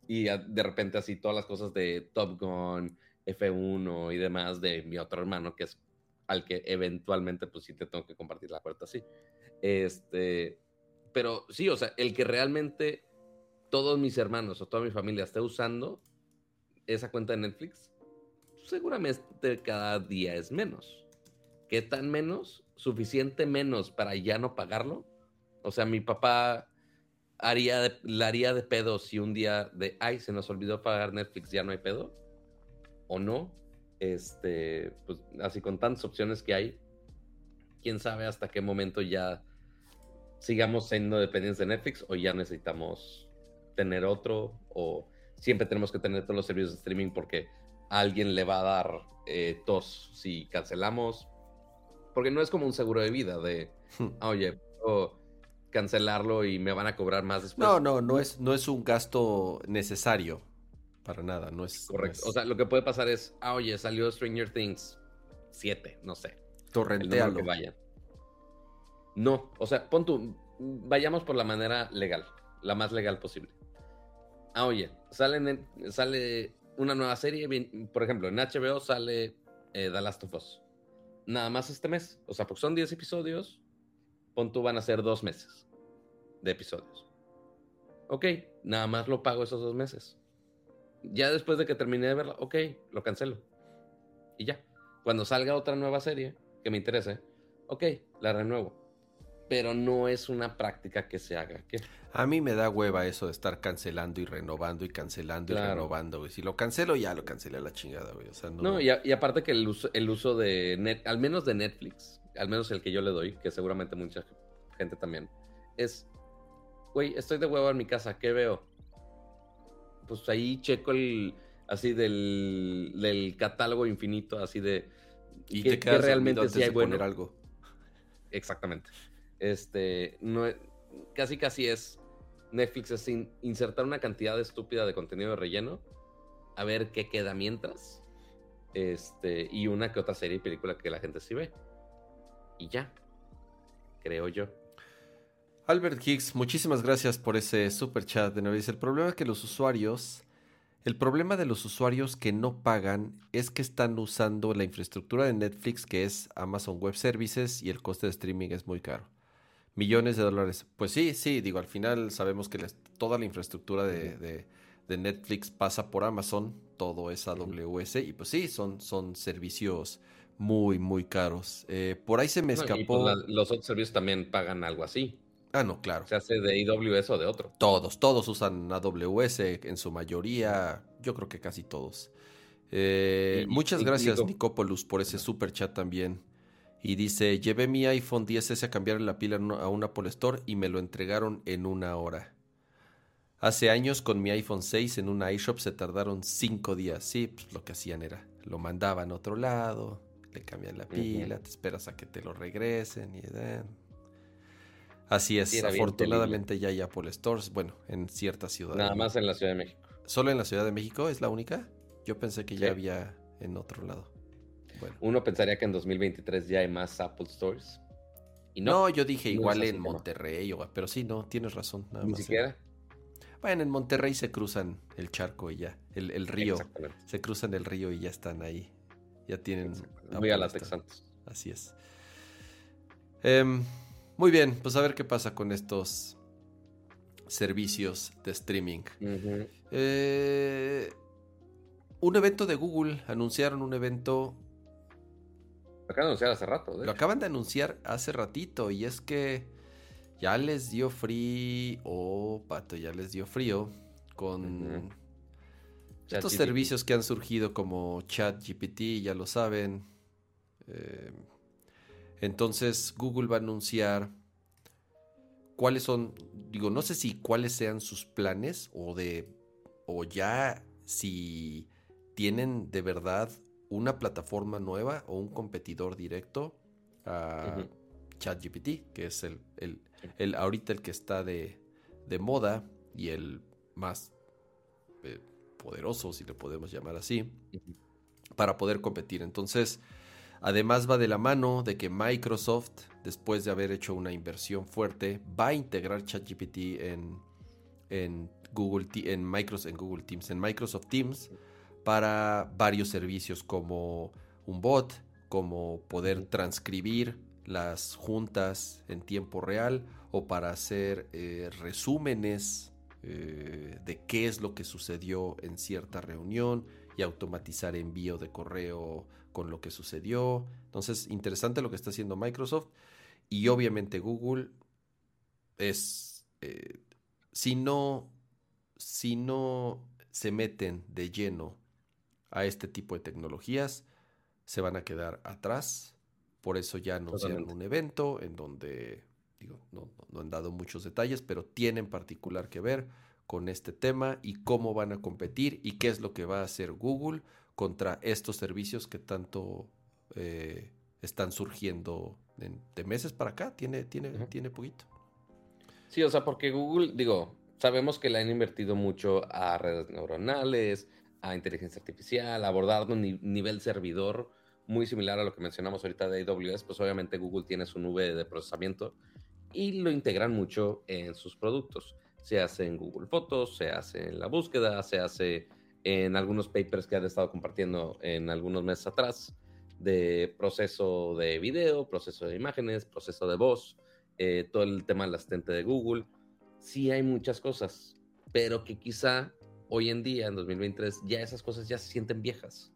y de repente así todas las cosas de Top Gun, F1 y demás de mi otro hermano, que es al que eventualmente pues sí te tengo que compartir la puerta, sí. Este, pero sí, o sea, el que realmente todos mis hermanos o toda mi familia esté usando esa cuenta de Netflix, seguramente cada día es menos. ¿Qué tan menos? Suficiente menos para ya no pagarlo. O sea, mi papá haría la haría de pedo si un día de, ay, se nos olvidó pagar Netflix, ya no hay pedo. ¿O no? este, pues así con tantas opciones que hay, quién sabe hasta qué momento ya sigamos siendo dependientes de Netflix o ya necesitamos tener otro o siempre tenemos que tener todos los servicios de streaming porque a alguien le va a dar eh, tos si cancelamos. Porque no es como un seguro de vida de, hmm. ah, oye, puedo cancelarlo y me van a cobrar más después. No, no, no es, no es un gasto necesario. Para nada, no es. Correcto. O sea, lo que puede pasar es, ah, oye, salió Stranger Things 7, no sé. Torrentealo. que vayan. No, o sea, pon tú, vayamos por la manera legal, la más legal posible. Ah, oye, sale, sale una nueva serie, por ejemplo, en HBO sale eh, The Last of Us. Nada más este mes. O sea, porque son 10 episodios, pon tú van a ser dos meses de episodios. Ok, nada más lo pago esos dos meses. Ya después de que terminé de verla, ok, lo cancelo. Y ya. Cuando salga otra nueva serie que me interese, ok, la renuevo. Pero no es una práctica que se haga. A mí me da hueva eso de estar cancelando y renovando y cancelando y renovando, güey. Si lo cancelo, ya lo cancelé a la chingada, güey. no, y, aparte que el uso, el uso de net, al menos de Netflix, al menos el que yo le doy, que seguramente mucha gente también, es, güey, estoy de huevo en mi casa, ¿qué veo? pues ahí checo el así del, catálogo infinito, así de y que, te realmente si hay bueno. algo. Exactamente. Este, no, casi casi es Netflix es insertar una cantidad estúpida de contenido de relleno, a ver qué queda mientras, este, y una que otra serie y película que la gente sí ve. Y ya, creo yo. Albert Higgs, muchísimas gracias por ese super chat de nuevo. Dice, el problema que los usuarios, el problema de los usuarios que no pagan es que están usando la infraestructura de Netflix, que es Amazon Web Services, y el coste de streaming es muy caro. Millones de dólares. Pues sí, sí, digo, al final sabemos que toda la infraestructura de, Netflix pasa por Amazon, todo es AWS, y pues sí, son, son servicios muy, muy caros. Eh, por ahí se me pues escapó. los otros servicios también pagan algo así. Ah, no, claro. ¿Se hace de AWS o de otro? Todos, todos usan AWS en su mayoría, yo creo que casi todos. Eh, muchas gracias, Nicopoulos, por ese super chat también. Y dice, llevé mi iPhone 10S a cambiar la pila a un Apple Store y me lo entregaron en una hora. Hace años con mi iPhone 6 en una iShop se tardaron cinco días. Sí, pues lo que hacían era, lo mandaban a otro lado, le cambian la pila, te esperas a que te lo regresen y... Así es, afortunadamente ya hay Apple Stores, bueno, en ciertas ciudades. Nada más en la Ciudad de México. ¿Solo en la Ciudad de México es la única? Yo pensé que ya había en otro lado. Uno pensaría que en 2023 ya hay más Apple Stores. Y no, yo dije igual en Monterrey, pero sí, no, tienes razón. Ni siquiera. Bueno, en Monterrey se cruzan el charco y ya, el, río. Se cruzan el río y ya están ahí. Ya tienen. Muy a la Texantes. Así es. Em, muy bien, pues a ver qué pasa con estos servicios de streaming. Eh, un evento de Google, anunciaron un evento lo acaban de anunciar hace rato. Lo acaban de anunciar hace ratito y es que ya les dio frío, oh, pato, ya les dio frío con estos servicios que han surgido como ChatGPT, ya lo saben. Eh, entonces Google va a anunciar cuáles son, digo, no sé si cuáles sean sus planes o de, o ya si tienen de verdad una plataforma nueva o un competidor directo a ChatGPT, que es el, el, ahorita el que está de, moda y el más eh, poderoso, si le podemos llamar así, para poder competir. Entonces, además va de la mano de que Microsoft, después de haber hecho una inversión fuerte, va a integrar ChatGPT en, en Google, en Microsoft, en Google Teams, en Microsoft Teams para varios servicios como un bot, como poder transcribir las juntas en tiempo real o para hacer eh, resúmenes eh, de qué es lo que sucedió en cierta reunión y automatizar envío de correo con lo que sucedió. Entonces, interesante lo que está haciendo Microsoft y obviamente Google es, eh, si no, si no se meten de lleno a este tipo de tecnologías, se van a quedar atrás. Por eso ya anunciaron un evento en donde, digo, no, han dado muchos detalles, pero tiene en particular que ver con este tema y cómo van a competir y qué es lo que va a hacer Google contra estos servicios que tanto eh, están surgiendo de meses para acá. Tiene, tiene, tiene poquito. Sí, o sea, porque Google, digo, sabemos que le han invertido mucho a redes neuronales, a inteligencia artificial, abordar un nivel servidor muy similar a lo que mencionamos ahorita de AWS, pues obviamente Google tiene su nube de procesamiento y lo integran mucho en sus productos. Se hace en Google Fotos, se hace en la búsqueda, se hace en algunos papers que han estado compartiendo en algunos meses atrás de proceso de video, proceso de imágenes, proceso de voz, eh, todo el tema del asistente de Google. Sí hay muchas cosas, pero que quizá hoy en día, en 2023, ya esas cosas ya se sienten viejas.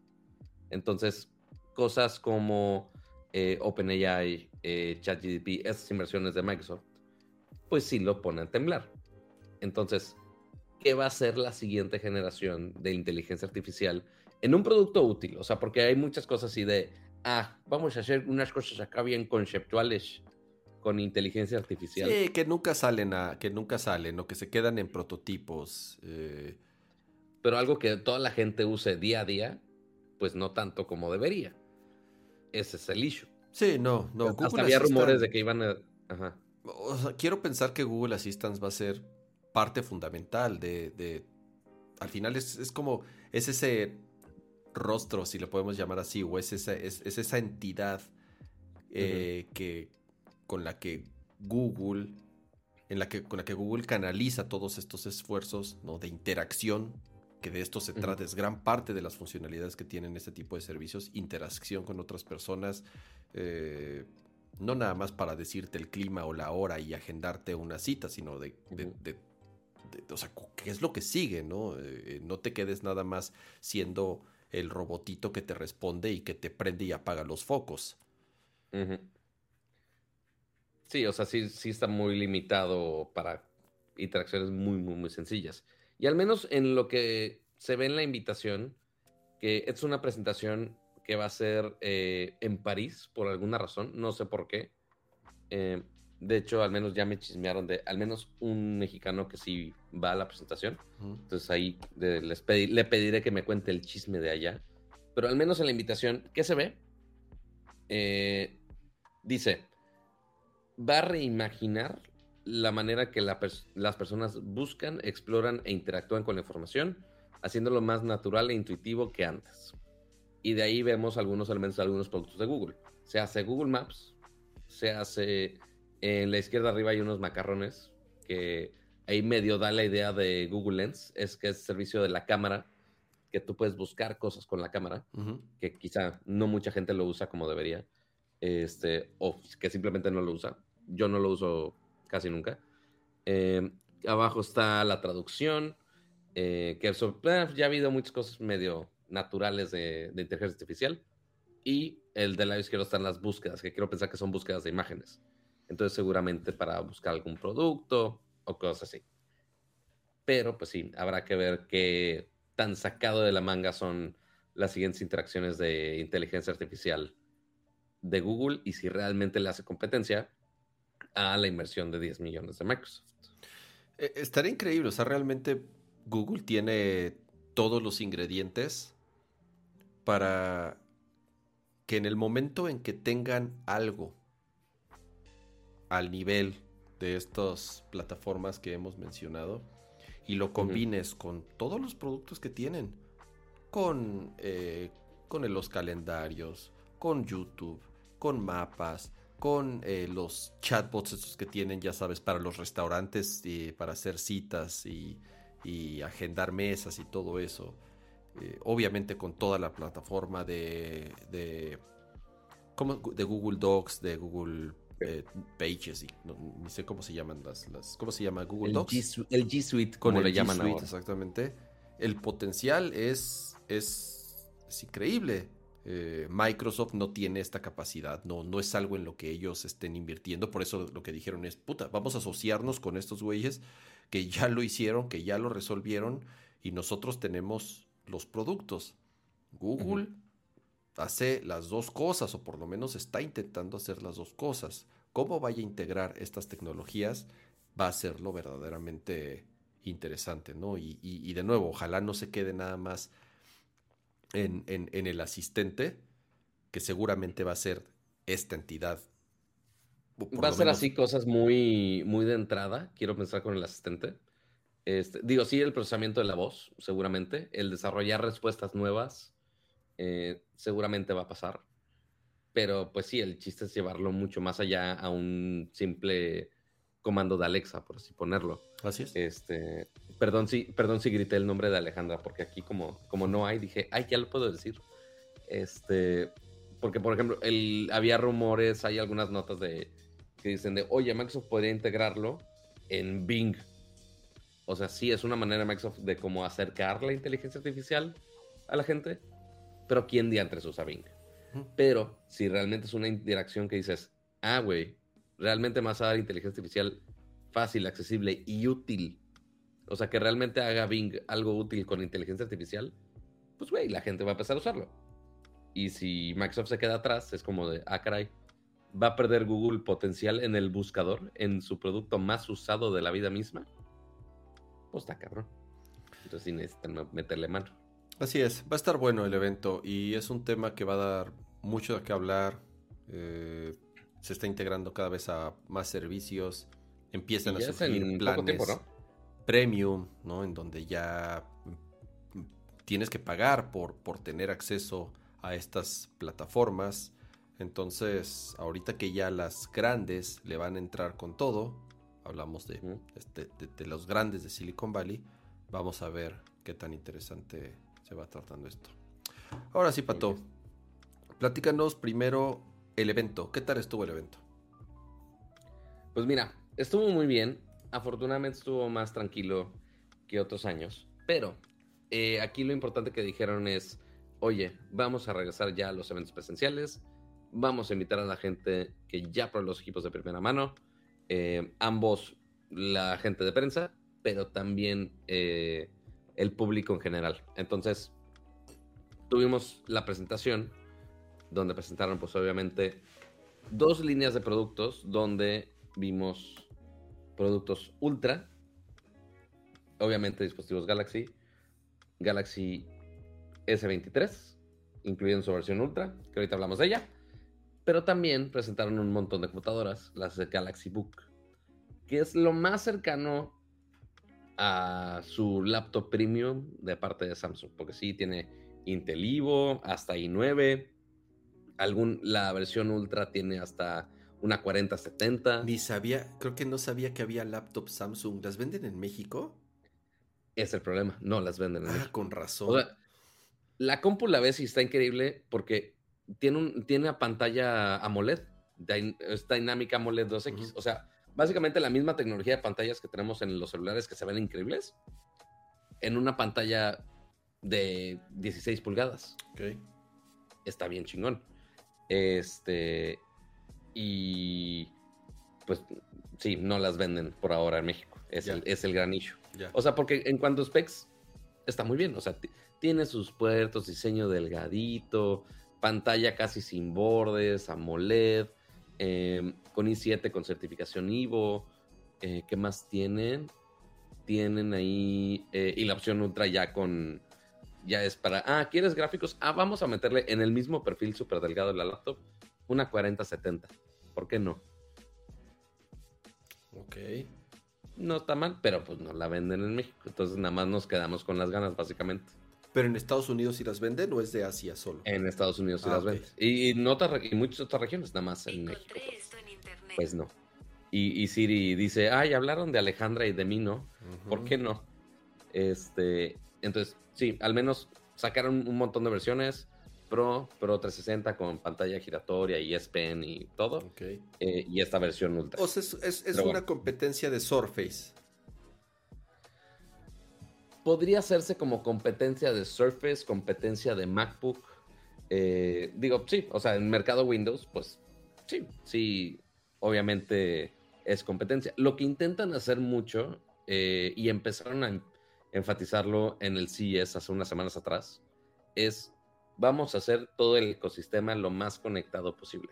Entonces, cosas como eh, OpenAI, eh, ChatGPT, esas inversiones de Microsoft, pues sí lo ponen a temblar. Entonces, ¿qué va a ser la siguiente generación de inteligencia artificial en un producto útil? O sea, porque hay muchas cosas así de, ah, vamos a hacer unas cosas acá bien conceptuales con inteligencia artificial. Sí, que nunca salen que nunca salen o que se quedan en prototipos. Eh, pero algo que toda la gente use día a día, pues no tanto como debería. Ese es el issue. Sí, no, no. Hasta había rumores de que iban a... quiero pensar que Google Assistant va a ser parte fundamental de... Al final es, como... Es ese rostro, si lo podemos llamar así, o es esa, es, esa entidad eh, que, con la que Google en la que, con la que Google canaliza todos estos esfuerzos ¿no? de interacción que de esto se trata, es gran parte de las funcionalidades que tienen este tipo de servicios, interacción con otras personas, eh, no nada más para decirte el clima o la hora y agendarte una cita, sino de, o sea, qué es lo que sigue, ¿no? Eh, no te quedes nada más siendo el robotito que te responde y que te prende y apaga los focos. Sí, o sea, sí, sí está muy limitado para interacciones muy, muy, muy sencillas. Y al menos en lo que se ve en la invitación, que es una presentación que va a ser eh, en París por alguna razón, no sé por qué. Eh, de hecho, al menos ya me chismearon de al menos un mexicano que sí va a la presentación. Entonces ahí les le pediré que me cuente el chisme de allá. Pero al menos en la invitación, ¿qué se ve? Eh, dice, va a reimaginar la manera que las personas buscan, exploran e interactúan con la información haciéndolo más natural e intuitivo que antes. Y de ahí vemos algunos elementos de algunos productos de Google. Se hace Google Maps, se hace en la izquierda arriba hay unos macarrones que ahí medio da la idea de Google Lens, es que es servicio de la cámara, que tú puedes buscar cosas con la cámara, que quizá no mucha gente lo usa como debería, este, o que simplemente no lo usa. Yo no lo uso casi nunca. Eh, abajo está la traducción, eh, que eh, ya ha habido muchas cosas medio naturales de, de, inteligencia artificial. Y el del lado izquierdo están las búsquedas, que quiero pensar que son búsquedas de imágenes. Entonces, seguramente para buscar algún producto o cosas así. Pero, pues sí, habrá que ver qué tan sacado de la manga son las siguientes interacciones de inteligencia artificial de Google y si realmente le hace competencia a la inversión de 10 millones de Microsoft. Eh, estaría increíble, o sea, realmente Google tiene todos los ingredientes para que en el momento en que tengan algo al nivel de estas plataformas que hemos mencionado y lo combines con todos los productos que tienen, con, eh, con los calendarios, con YouTube, con mapas, con eh, los chatbots estos que tienen, ya sabes, para los restaurantes, y para hacer citas y, agendar mesas y todo eso. Eh, obviamente con toda la plataforma de, de, de Google Docs, de Google eh, Pages, y no, ni sé cómo se llaman las, las ¿cómo se llama Google Docs? el G Suite, como le llaman ahora. Exactamente. El potencial es, es, es increíble. Eh, Microsoft no tiene esta capacidad, no, no es algo en lo que ellos estén invirtiendo, por eso lo que dijeron es, puta, vamos a asociarnos con estos güeyes que ya lo hicieron, que ya lo resolvieron y nosotros tenemos los productos. Google hace las dos cosas, o por lo menos está intentando hacer las dos cosas. Cómo vaya a integrar estas tecnologías va a ser lo verdaderamente interesante, ¿no? Y, y de nuevo, ojalá no se quede nada más en, el asistente, que seguramente va a ser esta entidad. Va a ser así cosas muy, muy de entrada, quiero pensar con el asistente. Este, digo, sí, el procesamiento de la voz, seguramente. El desarrollar respuestas nuevas, eh, seguramente va a pasar. Pero pues sí, el chiste es llevarlo mucho más allá a un simple comando de Alexa, por así ponerlo. Así es. Este, perdón si, perdón si grité el nombre de Alejandra, porque aquí como, como no hay, dije, ay, ya lo puedo decir. Este, porque por ejemplo, el, había rumores, hay algunas notas de que dicen de, oye, Microsoft podría integrarlo en Bing. O sea, sí es una manera de Microsoft de como acercar la inteligencia artificial a la gente, pero ¿quién diantres usa Bing? Pero si realmente es una interacción que dices, ah, güey, realmente más a dar inteligencia artificial fácil, accesible y útil. O sea, que realmente haga Bing algo útil con inteligencia artificial, pues güey, la gente va a empezar a usarlo. Y si Microsoft se queda atrás, es como de, ah, caray, va a perder Google potencial en el buscador, en su producto más usado de la vida misma. Pues está cabrón. Entonces sí necesitan meterle mano. Así es, va a estar bueno el evento y es un tema que va a dar mucho de qué hablar. Eh, se está integrando cada vez a más servicios, empiezan a surgir planes premium, ¿no? En donde ya tienes que pagar por, por tener acceso a estas plataformas. Entonces, ahorita que ya las grandes le van a entrar con todo, hablamos este, de, de, los grandes de Silicon Valley, vamos a ver qué tan interesante se va tratando esto. Ahora sí, Pato, platícanos primero el evento. ¿Qué tal estuvo el evento? Pues mira, estuvo muy bien. Afortunadamente estuvo más tranquilo que otros años. Pero eh, aquí lo importante que dijeron es, oye, vamos a regresar ya a los eventos presenciales. Vamos a invitar a la gente que ya probó los equipos de primera mano. Eh, ambos, la gente de prensa, pero también eh, el público en general. Entonces, tuvimos la presentación donde presentaron pues obviamente dos líneas de productos donde vimos productos Ultra, obviamente dispositivos Galaxy, Galaxy S23, incluyendo su versión Ultra, que ahorita hablamos de ella, pero también presentaron un montón de computadoras, las de Galaxy Book, que es lo más cercano a su laptop premium de parte de Samsung, porque sí tiene Intel Evo, hasta i9, algún, la versión Ultra tiene hasta una 4070. Ni sabía, creo que no sabía que había laptops Samsung. ¿Las venden en México? Es el problema, no las venden en ah, con razón. la compu la ves y está increíble porque tiene, un, tiene una pantalla AMOLED, es Dynamic AMOLED 2X. O sea, básicamente la misma tecnología de pantallas que tenemos en los celulares que se ven increíbles, en una pantalla de 16 pulgadas. Ok. Está bien chingón. Este. Y. Pues sí, no las venden por ahora en México. Es, el, es el gran issue. O sea, porque en cuanto a specs, está muy bien. O sea, tiene sus puertos, diseño delgadito, pantalla casi sin bordes, AMOLED, em, con i7 con certificación Ivo. Eh, ¿Qué más tienen? Tienen ahí. Eh, y la opción Ultra ya con. Ya es para. Ah, ¿quieres gráficos? Ah, vamos a meterle en el mismo perfil súper delgado de la laptop una 4070. ¿Por qué no? Ok no está mal, pero pues no la venden en México. Entonces nada más nos quedamos con las ganas, básicamente. ¿Pero en Estados Unidos sí las venden o es de Asia solo? En Estados Unidos sí ah, las venden. Y, en muchas otras regiones, nada más en México. Pues. no. Y, Siri dice, ay, hablaron de Alejandra y de mí, ¿no? ¿Por qué no? Este, entonces, sí, al menos sacaron un montón de versiones. Pro, Pro 360 con pantalla giratoria y S Pen y todo. Eh, y esta versión Ultra. O sea, es, una competencia de Surface. Podría hacerse como competencia de Surface, competencia de MacBook. Eh, digo, sí, o sea, en mercado Windows, pues sí, sí, obviamente es competencia. Lo que intentan hacer mucho, eh, y empezaron a enfatizarlo en el CES hace unas semanas atrás, es vamos a hacer todo el ecosistema lo más conectado posible.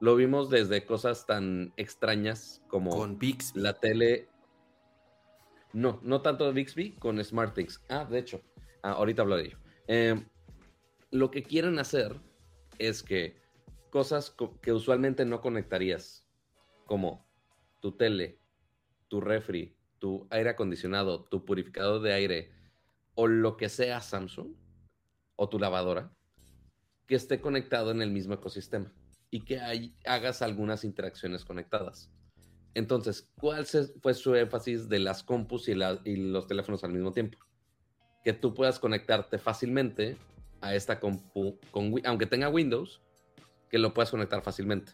Lo vimos desde cosas tan extrañas como con Bixby. la tele. No, no tanto Bixby, con SmartThings. Ah, de hecho, ah, ahorita hablo de ello. Em, lo que quieren hacer es que cosas que usualmente no conectarías, como tu tele, tu refri, tu aire acondicionado, tu purificador de aire o lo que sea Samsung, o tu lavadora que esté conectado en el mismo ecosistema y que hagas algunas interacciones conectadas. Entonces, ¿cuál fue su énfasis de las compus y, los teléfonos al mismo tiempo? Que tú puedas conectarte fácilmente a esta compu, aunque tenga Windows, que lo puedas conectar fácilmente.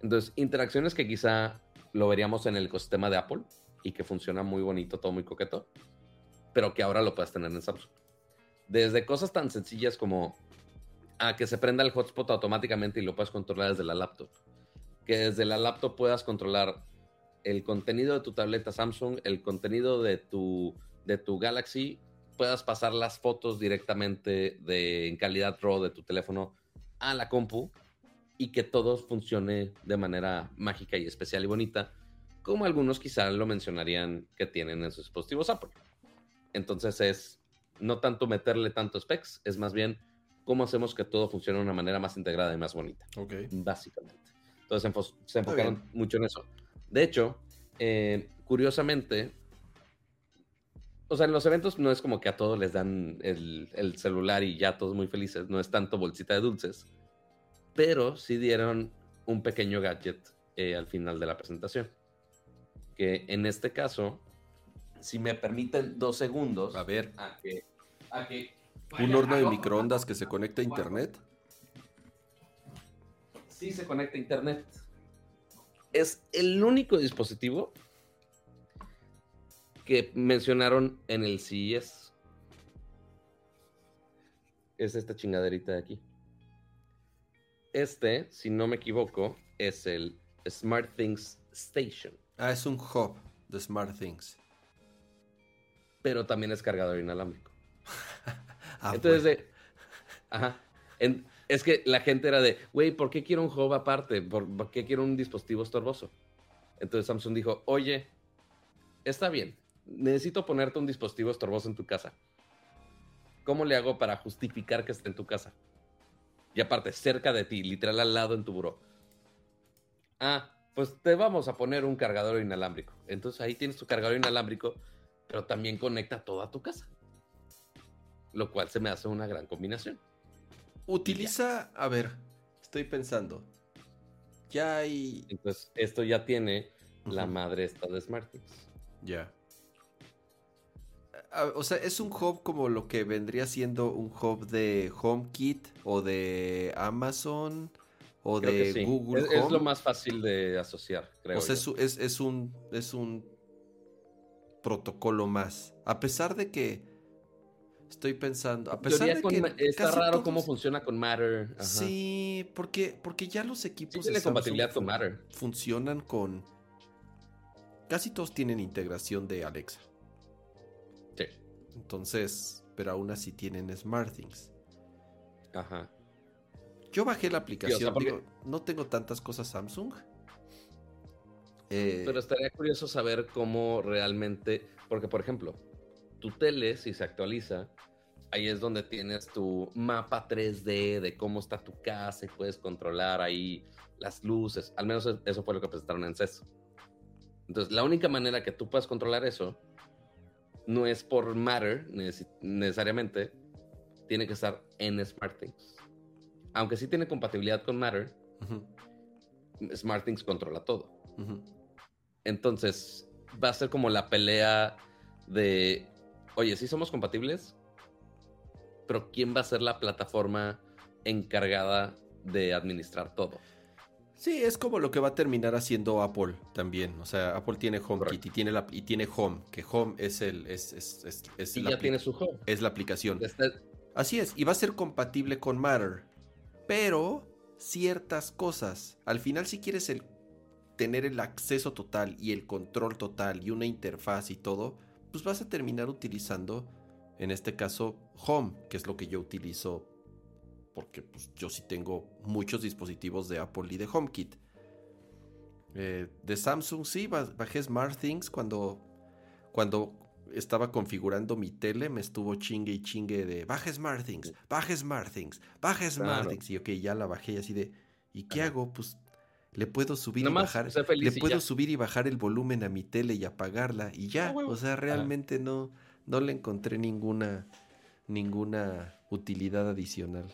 Entonces, interacciones que quizá lo veríamos en el ecosistema de Apple y que funciona muy bonito, todo muy coqueto, pero que ahora lo puedes tener en Samsung. Desde cosas tan sencillas como a que se prenda el hotspot automáticamente y lo puedes controlar desde la laptop. Que desde la laptop puedas controlar el contenido de tu tableta Samsung, el contenido de tu, de tu Galaxy, puedas pasar las fotos directamente de, en calidad RAW de tu teléfono a la compu y que todo funcione de manera mágica y especial y bonita, como algunos quizá lo mencionarían que tienen en sus dispositivos Apple. Entonces es no tanto meterle tanto specs, es más bien cómo hacemos que todo funcione de una manera más integrada y más bonita. Ok. Básicamente. Entonces se enfocaron mucho en eso. De hecho, eh, curiosamente, o sea, en los eventos no es como que a todos les dan el, celular y ya todos muy felices, no es tanto bolsita de dulces, pero sí dieron un pequeño gadget eh, al final de la presentación. Que en este caso, si me permiten dos segundos. A ver. A que ¿Un horno de microondas que se conecta a internet? Sí, se conecta a internet. Es el único dispositivo que mencionaron en el CES. Es esta chingaderita de aquí. Este, si no me equivoco, es el SmartThings Station. Ah, es un hub de SmartThings. Pero también es cargador inalámbrico. Ah, Entonces, ajá, es que la gente era de, güey, ¿por qué quiero un hub aparte? ¿Por, qué quiero un dispositivo estorboso? Entonces Samsung dijo, oye, está bien, necesito ponerte un dispositivo estorboso en tu casa. ¿Cómo le hago para justificar que esté en tu casa? Y aparte, cerca de ti, literal al lado en tu buró. Ah, pues te vamos a poner un cargador inalámbrico. Entonces ahí tienes tu cargador inalámbrico pero también conecta toda tu casa. Lo cual se me hace una gran combinación. Utiliza, a ver, estoy pensando. Ya hay. Entonces, esto ya tiene la madre esta de SmartThings. Ya. O sea, es un hub como lo que vendría siendo un hub de HomeKit o de Amazon o de Google. Es, es, lo más fácil de asociar, creo. O sea, es, es, un, es un protocolo más. A pesar de que estoy pensando, a pesar de que está raro cómo funciona con Matter. Sí, porque, porque ya los equipos de compatibilidad con Matter. funcionan con casi todos tienen integración de Alexa. Sí. Entonces, pero aún así tienen SmartThings. Ajá. Yo bajé la aplicación, no tengo tantas cosas Samsung. Eh, pero estaría curioso saber cómo realmente, porque por ejemplo, tu tele, si se actualiza, ahí es donde tienes tu mapa 3D de cómo está tu casa y puedes controlar ahí las luces. Al menos eso fue lo que presentaron en CES. Entonces, la única manera que tú puedas controlar eso no es por Matter necesariamente, tiene que estar en SmartThings. Aunque sí tiene compatibilidad con Matter, SmartThings controla todo. Entonces, va a ser como la pelea de, oye, sí somos compatibles, pero ¿quién va a ser la plataforma encargada de administrar todo? Sí, es como lo que va a terminar haciendo Apple también. O sea, Apple tiene HomeKit y tiene, la, y tiene Home, que Home es el. Es, es, es, y ya tiene su Home. Es la aplicación. Así es, y va a ser compatible con Matter. Pero ciertas cosas. Al final, si quieres el, tener el acceso total y el control total y una interfaz y todo, pues vas a terminar utilizando, en este caso, Home, que es lo que yo utilizo porque pues, yo sí tengo muchos dispositivos de Apple y de HomeKit. Eh, de Samsung sí, bajé SmartThings cuando, cuando estaba configurando mi tele, me estuvo chingue y chingue de baja SmartThings, baja SmartThings, baja SmartThings. Y ok, ya la bajé y así de, ¿y qué hago? Pues le puedo subir y bajar, le puedo subir y bajar el volumen a mi tele y apagarla y ya. Ah, o sea, realmente no, no le encontré ninguna, ninguna utilidad adicional.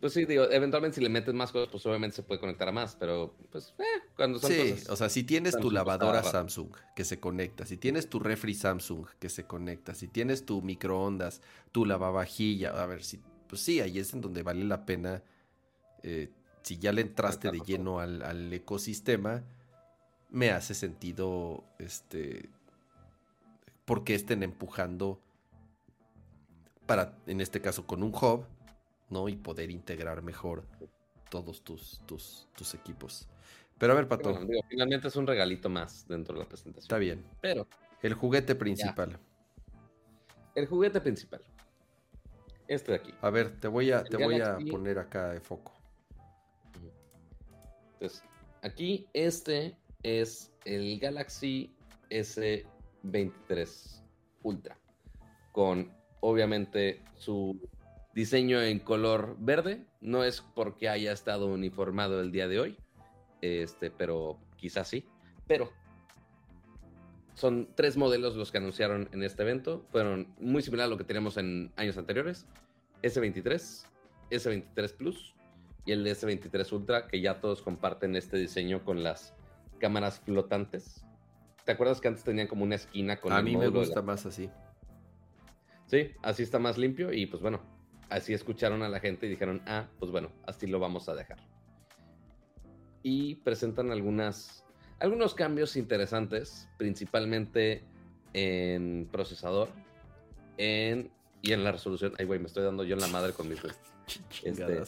Pues sí, digo, eventualmente si le metes más cosas, pues obviamente se puede conectar a más, pero pues eh, cuando son sí, o sea, si tienes tu lavadora Samsung que se conecta, si tienes tu refri Samsung que se conecta, si tienes tu microondas, tu lavavajilla, a ver, si, pues sí, ahí es en donde vale la pena, eh, si ya le entraste de lleno al, al ecosistema, me hace sentido, este, porque estén empujando para, en este caso, con un hub, ¿no? Y poder integrar mejor todos tus, tus, tus equipos. Pero a ver, Pato. finalmente es un regalito más dentro de la presentación. Está bien. Pero. El juguete principal. El juguete principal. Este de aquí. A ver, te voy a, te voy a poner acá de foco. Aquí este es el Galaxy S23 Ultra. Con obviamente su diseño en color verde. No es porque haya estado uniformado el día de hoy, este, pero quizás sí. Pero son tres modelos los que anunciaron en este evento. Fueron muy similar a lo que teníamos en años anteriores. S23, S23 Plus y el S23 Ultra, que ya todos comparten este diseño con las cámaras flotantes. ¿Te acuerdas que antes tenían como una esquina con A mí me gusta más así. Sí, así está más limpio y pues bueno, así escucharon a la gente y dijeron, ah, pues bueno, así lo vamos a dejar. Y presentan algunas, algunos cambios interesantes, principalmente en procesador en, y en la resolución. Ay, güey, me estoy dando yo en la madre con mis... Este,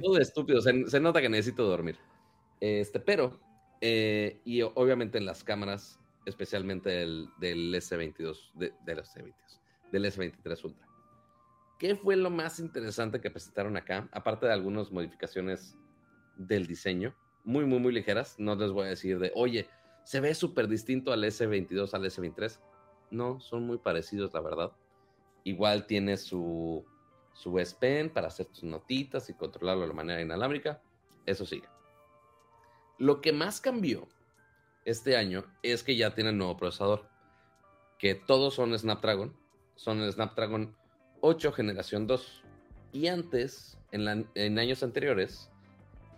todo estúpido, se, nota que necesito dormir. Este, pero, eh, y obviamente en las cámaras, especialmente el, del S22, de, de los S22 del S23 Ultra. ¿Qué fue lo más interesante que presentaron acá? Aparte de algunas modificaciones del diseño, muy, muy, muy ligeras. No les voy a decir de, oye, se ve súper distinto al S22, al S23. No, son muy parecidos, la verdad. Igual tiene su, su S Pen para hacer tus notitas y controlarlo de manera inalámbrica. Eso sigue. Lo que más cambió este año es que ya tienen nuevo procesador, que todos son Snapdragon, son el Snapdragon 8 generación 2. Y antes, en, años anteriores,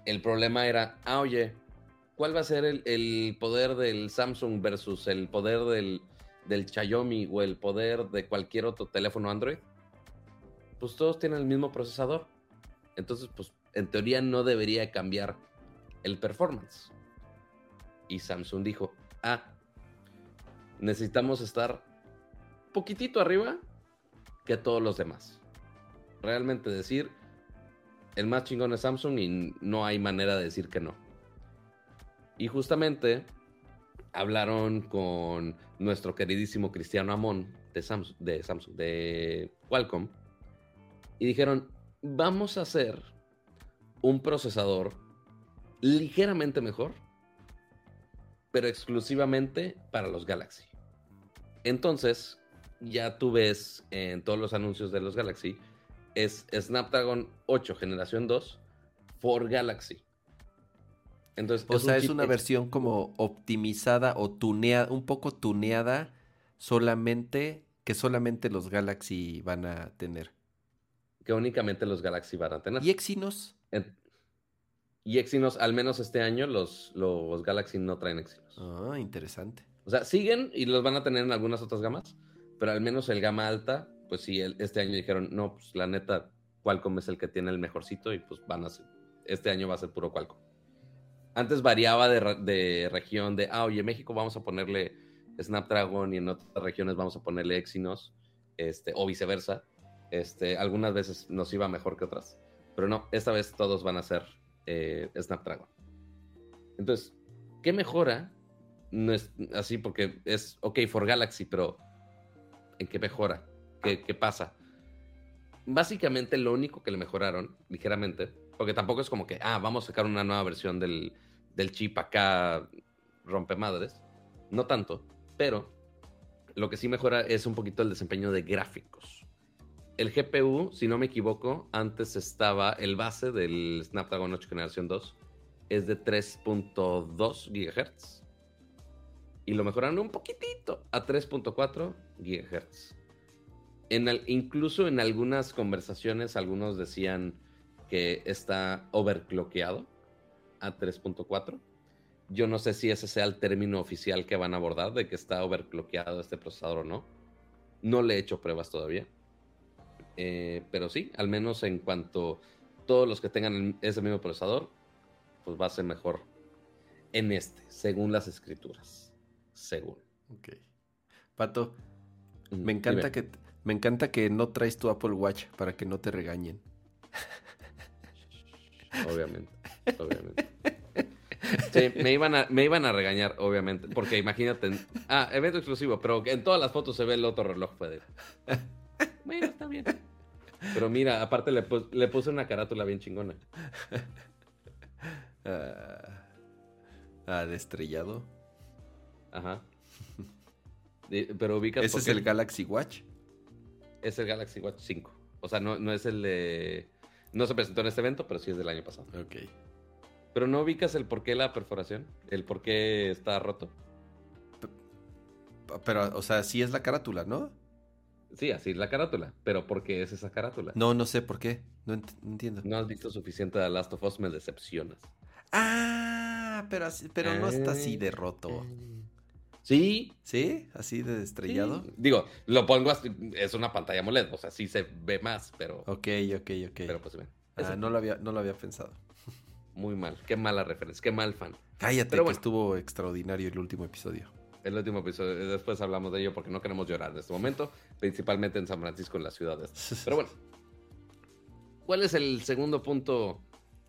el problema era, ah, oye, ¿cuál va a ser el, poder del Samsung versus el poder del, del Xiaomi o el poder de cualquier otro teléfono Android? Pues todos tienen el mismo procesador. Entonces, pues en teoría no debería cambiar el performance. Y Samsung dijo, ah, necesitamos estar poquitito arriba que todos los demás. Realmente decir, el más chingón es Samsung y no hay manera de decir que no. Y justamente hablaron con nuestro queridísimo Cristiano Amón de Samsung, de Samsung, de Qualcomm, y dijeron, vamos a hacer un procesador ligeramente mejor, pero exclusivamente para los Galaxy. Entonces, ya tú ves en todos los anuncios de los Galaxy, es Snapdragon 8 generación 2 for Galaxy. Entonces, o sea, es una versión como optimizada o tuneada, un poco tuneada solamente, que solamente los Galaxy van a tener. Que únicamente los Galaxy van a tener. ¿Y Exynos? y Exynos, al menos este año, los, los Galaxy no traen Exynos. Ah, interesante. O sea, siguen y los van a tener en algunas otras gamas, pero al menos el gama alta, pues sí, este año dijeron, no, pues la neta, Qualcomm es el que tiene el mejorcito y pues van a ser, este año va a ser puro Qualcomm. Antes variaba de, región, de, ah, oye, México vamos a ponerle Snapdragon y en otras regiones vamos a ponerle Exynos, este, o viceversa. Este, algunas veces nos iba mejor que otras, pero no, esta vez todos van a ser eh, Snapdragon. Entonces, ¿qué mejora? No es así porque es ok for Galaxy, pero ¿En qué mejora? ¿Qué, pasa? Básicamente lo único que le mejoraron ligeramente, porque tampoco es como que, ah, vamos a sacar una nueva versión del, chip acá rompe madres. No tanto, pero lo que sí mejora es un poquito el desempeño de gráficos. El GPU, si no me equivoco, antes estaba el base del Snapdragon 8 Generación 2, es de 3.2 GHz y lo mejoraron un poquitito a 3.4 GHz. Incluso en algunas conversaciones, algunos decían que está overclockeado a 3.4. Yo no sé si ese sea el término oficial que van a abordar, de que está overclockeado este procesador o no. No le he hecho pruebas todavía. Eh, pero sí, al menos en cuanto todos los que tengan ese mismo procesador, pues va a ser mejor en este, según las escrituras según. Ok. Pato, me encanta que me encanta que no traes tu Apple Watch para que no te regañen. Obviamente, obviamente. Sí, me iban, a, me iban a regañar, obviamente, porque imagínate, ah, evento exclusivo, pero en todas las fotos se ve el otro reloj, puede. Bueno, está bien. Pero mira, aparte le, le puse una carátula bien chingona. Ah, ah, de estrellado. Ajá. pero ubicas. ¿Ese es el Galaxy Watch? Es el Galaxy Watch 5. O sea, no, no es el de. No se presentó en este evento, pero sí es del año pasado. Ok. Pero no ubicas el por qué la perforación, el por qué está roto. Pero, o sea, sí es la carátula, ¿no? Sí, así es la carátula. Pero ¿por qué es esa carátula? No, no sé por qué. No, entiendo. No has visto suficiente de Last of Us, me decepcionas. Ah, pero, pero no está así de roto. Eh, Sí. ¿Sí? ¿Así de estrellado? Digo, lo pongo así, es una pantalla moled, o sea, sí se ve más, pero... Ok, ok, ok. Pero pues ven. Ah, no lo, había, no lo había pensado. Muy mal, qué mala referencia, qué mal fan. Cállate, pero que estuvo extraordinario el último episodio. El último episodio, después hablamos de ello porque no queremos llorar en este momento, principalmente en San Francisco, en las ciudades. Pero bueno, ¿cuál es el segundo punto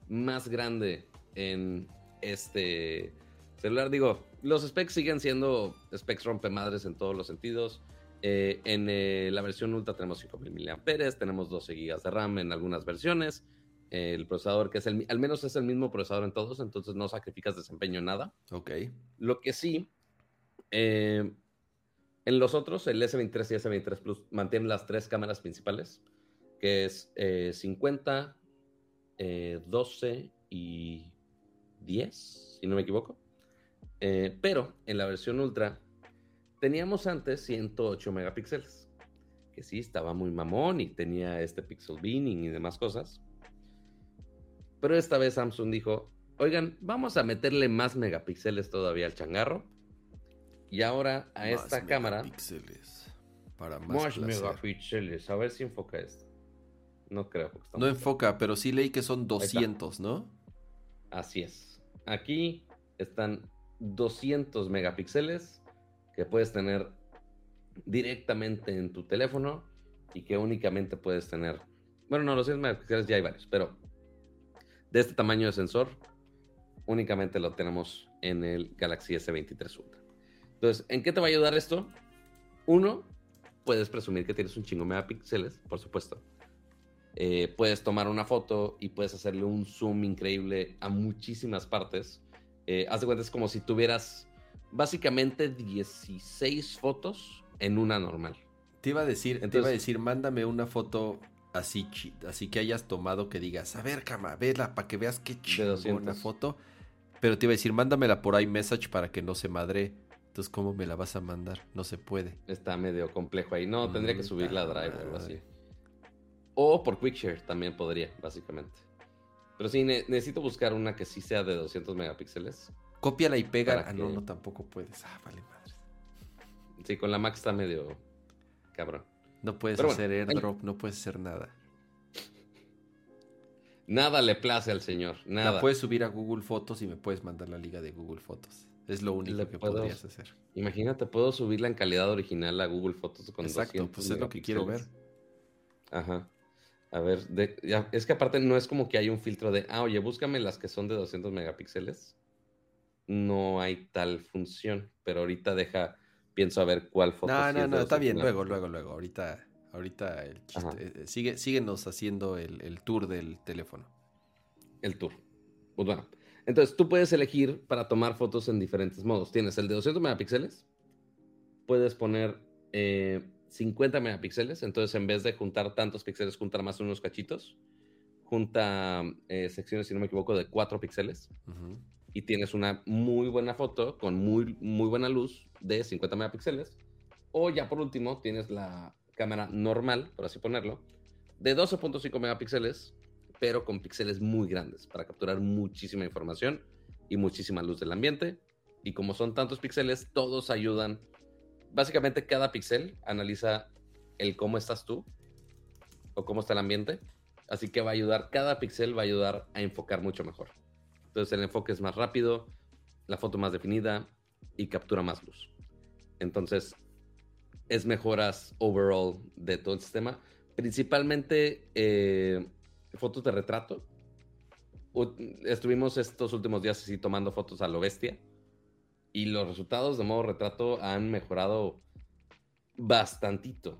más grande en este celular? Digo, los specs siguen siendo specs rompemadres en todos los sentidos. Eh, en eh, la versión Ultra tenemos 5000 mAh, tenemos 12 GB de RAM en algunas versiones. el procesador, que es el, al menos es el mismo procesador en todos, entonces no sacrificas desempeño en nada. Ok. Lo que sí, eh, en los otros, el S23 y S23 Plus mantienen las tres cámaras principales, que es 50, 12 y 10, si no me equivoco. Eh, pero en la versión Ultra teníamos antes 108 megapíxeles, que sí estaba muy mamón y tenía este pixel binning y demás cosas. Pero esta vez Samsung dijo, oigan, vamos a meterle más megapíxeles todavía al changarro. Y ahora a esta cámara... Para más, megapíxeles. A ver si enfoca esto. No creo. No enfoca, pero sí leí que son 200, ¿no? Así es. Aquí están 200 megapíxeles que puedes tener directamente en tu teléfono y que únicamente puedes tener. Bueno, no, los 200 megapíxeles ya hay varios, pero de este tamaño de sensor únicamente lo tenemos en el Galaxy S23 Ultra. Entonces, ¿en qué te va a ayudar esto? Uno, puedes presumir que tienes un chingo de megapíxeles, por supuesto. Eh, puedes tomar una foto y puedes hacerle un zoom increíble a muchísimas partes. Eh, haz de cuenta, es como si tuvieras básicamente 16 fotos en una normal. Te iba a decir, te iba a decir, mándame una foto así, así que hayas tomado que digas, a ver, cama, vela para que veas qué una foto. Pero te iba a decir, mándamela por iMessage para que no se madre. Entonces, ¿cómo me la vas a mandar? No se puede. Está medio complejo ahí. No, tendría que subir la drive o algo así. O por Quickshare también podría, básicamente. Pero sí, necesito buscar una que sí sea de 200 megapíxeles. Cópiala y pega. Ah, no, no, tampoco puedes. Ah, vale, madre. Sí, con la Max está medio cabrón. No puedes hacer airdrop, no puedes hacer nada. Nada le place al señor, nada. La puedes subir a Google Fotos y me puedes mandar la liga de Google Fotos. Es lo único que podrías hacer. Imagínate, puedo subirla en calidad original a Google Fotos con Exacto, pues es lo que quiero ver. Ajá. A ver, es que aparte no es como que hay un filtro de, ah, oye, búscame las que son de 200 megapíxeles. No hay tal función, pero ahorita deja, pienso a ver cuál foto. No, no, no, está bien, luego, luego, luego. Ahorita, ahorita el chiste. Eh, sigue, síguenos haciendo el, el tour del teléfono. El tour. Pues bueno, entonces, tú puedes elegir para tomar fotos en diferentes modos. Tienes el de 200 megapíxeles, puedes poner 50 eh, megapíxeles, entonces en vez de juntar tantos píxeles, juntar más unos cachitos, junta eh, secciones, si no me equivoco, de 4 píxeles. Y tienes una muy buena foto con muy, muy buena luz de 50 megapíxeles. O ya por último, tienes la cámara normal, por así ponerlo, de 12.5 megapíxeles pero con píxeles muy grandes para capturar muchísima información y muchísima luz del ambiente. Y como son tantos píxeles, todos ayudan. Básicamente cada píxel analiza el cómo estás tú o cómo está el ambiente. Así que va a ayudar, cada píxel va a ayudar a enfocar mucho mejor. Entonces el enfoque es más rápido, la foto más definida y captura más luz. Entonces es mejoras overall de todo el sistema. Principalmente eh, fotos de retrato. Estuvimos estos últimos días así tomando fotos a lo bestia. Y los resultados de modo retrato han mejorado bastantito.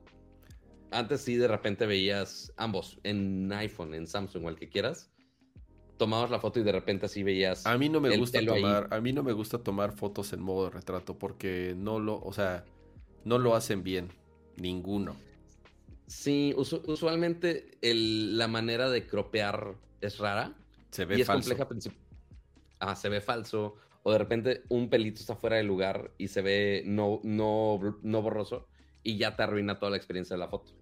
Antes sí de repente veías ambos en iPhone, en Samsung o el que quieras. Tomabas la foto y de repente así veías. A mí no me gusta tomar, a mí no me gusta tomar fotos en modo retrato porque no lo, o sea, no lo hacen bien ninguno. Sí, usualmente la manera de cropear es rara. Se ve y es compleja. Ah, se ve falso. O de repente un pelito está fuera de lugar y se ve no, no, no borroso y ya te arruina toda la experiencia de la foto.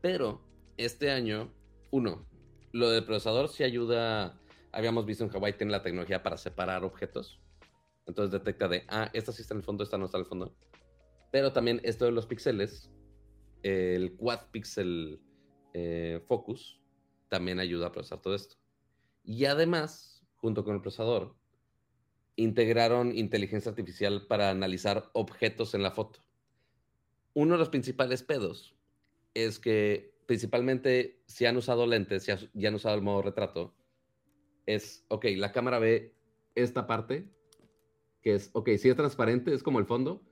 Pero este año, uno, lo del procesador sí ayuda. Habíamos visto en Hawaii tiene la tecnología para separar objetos. Entonces detecta de, ah, esta sí está en el fondo, esta no está en el fondo. Pero también esto de los píxeles el Quad Pixel eh, Focus también ayuda a procesar todo esto. Y además, junto con el procesador, integraron inteligencia artificial para analizar objetos en la foto. Uno de los principales pedos es que principalmente si han usado lentes, si han usado el modo retrato, es, ok, la cámara ve esta parte, que es, ok, si es transparente, es como el fondo,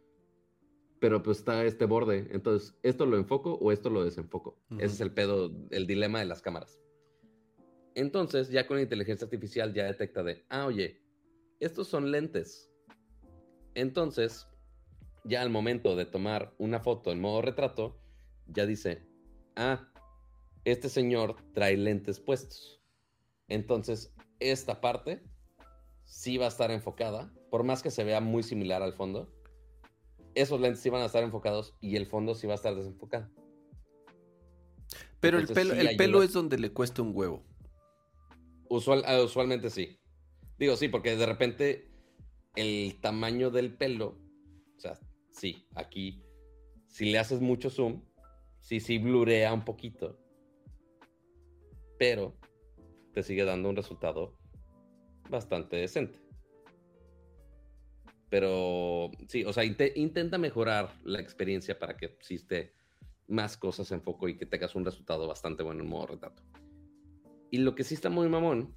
pero pues está este borde. Entonces, ¿esto lo enfoco o esto lo desenfoco? Ese es el pedo, el dilema de las cámaras. Entonces, ya con la inteligencia artificial ya detecta de, ah, oye, estos son lentes. Entonces, ya al momento de tomar una foto en modo retrato, ya dice, ah, este señor trae lentes puestos. Entonces, esta parte sí va a estar enfocada por más que se vea muy similar al fondo, esos lentes sí van a estar enfocados y el fondo sí va a estar desenfocado. Pero el pelo, el pelo es donde le cuesta un huevo. Usual, ah, usualmente sí. Digo, sí, porque de repente el tamaño del pelo, o sea, sí, aquí, si le haces mucho zoom, sí, sí blurea un poquito, pero te sigue dando un resultado bastante decente. Pero sí, o sea, intenta mejorar la experiencia para que existe más cosas en foco y que tengas un resultado bastante bueno en modo retrato. Y lo que sí está muy mamón,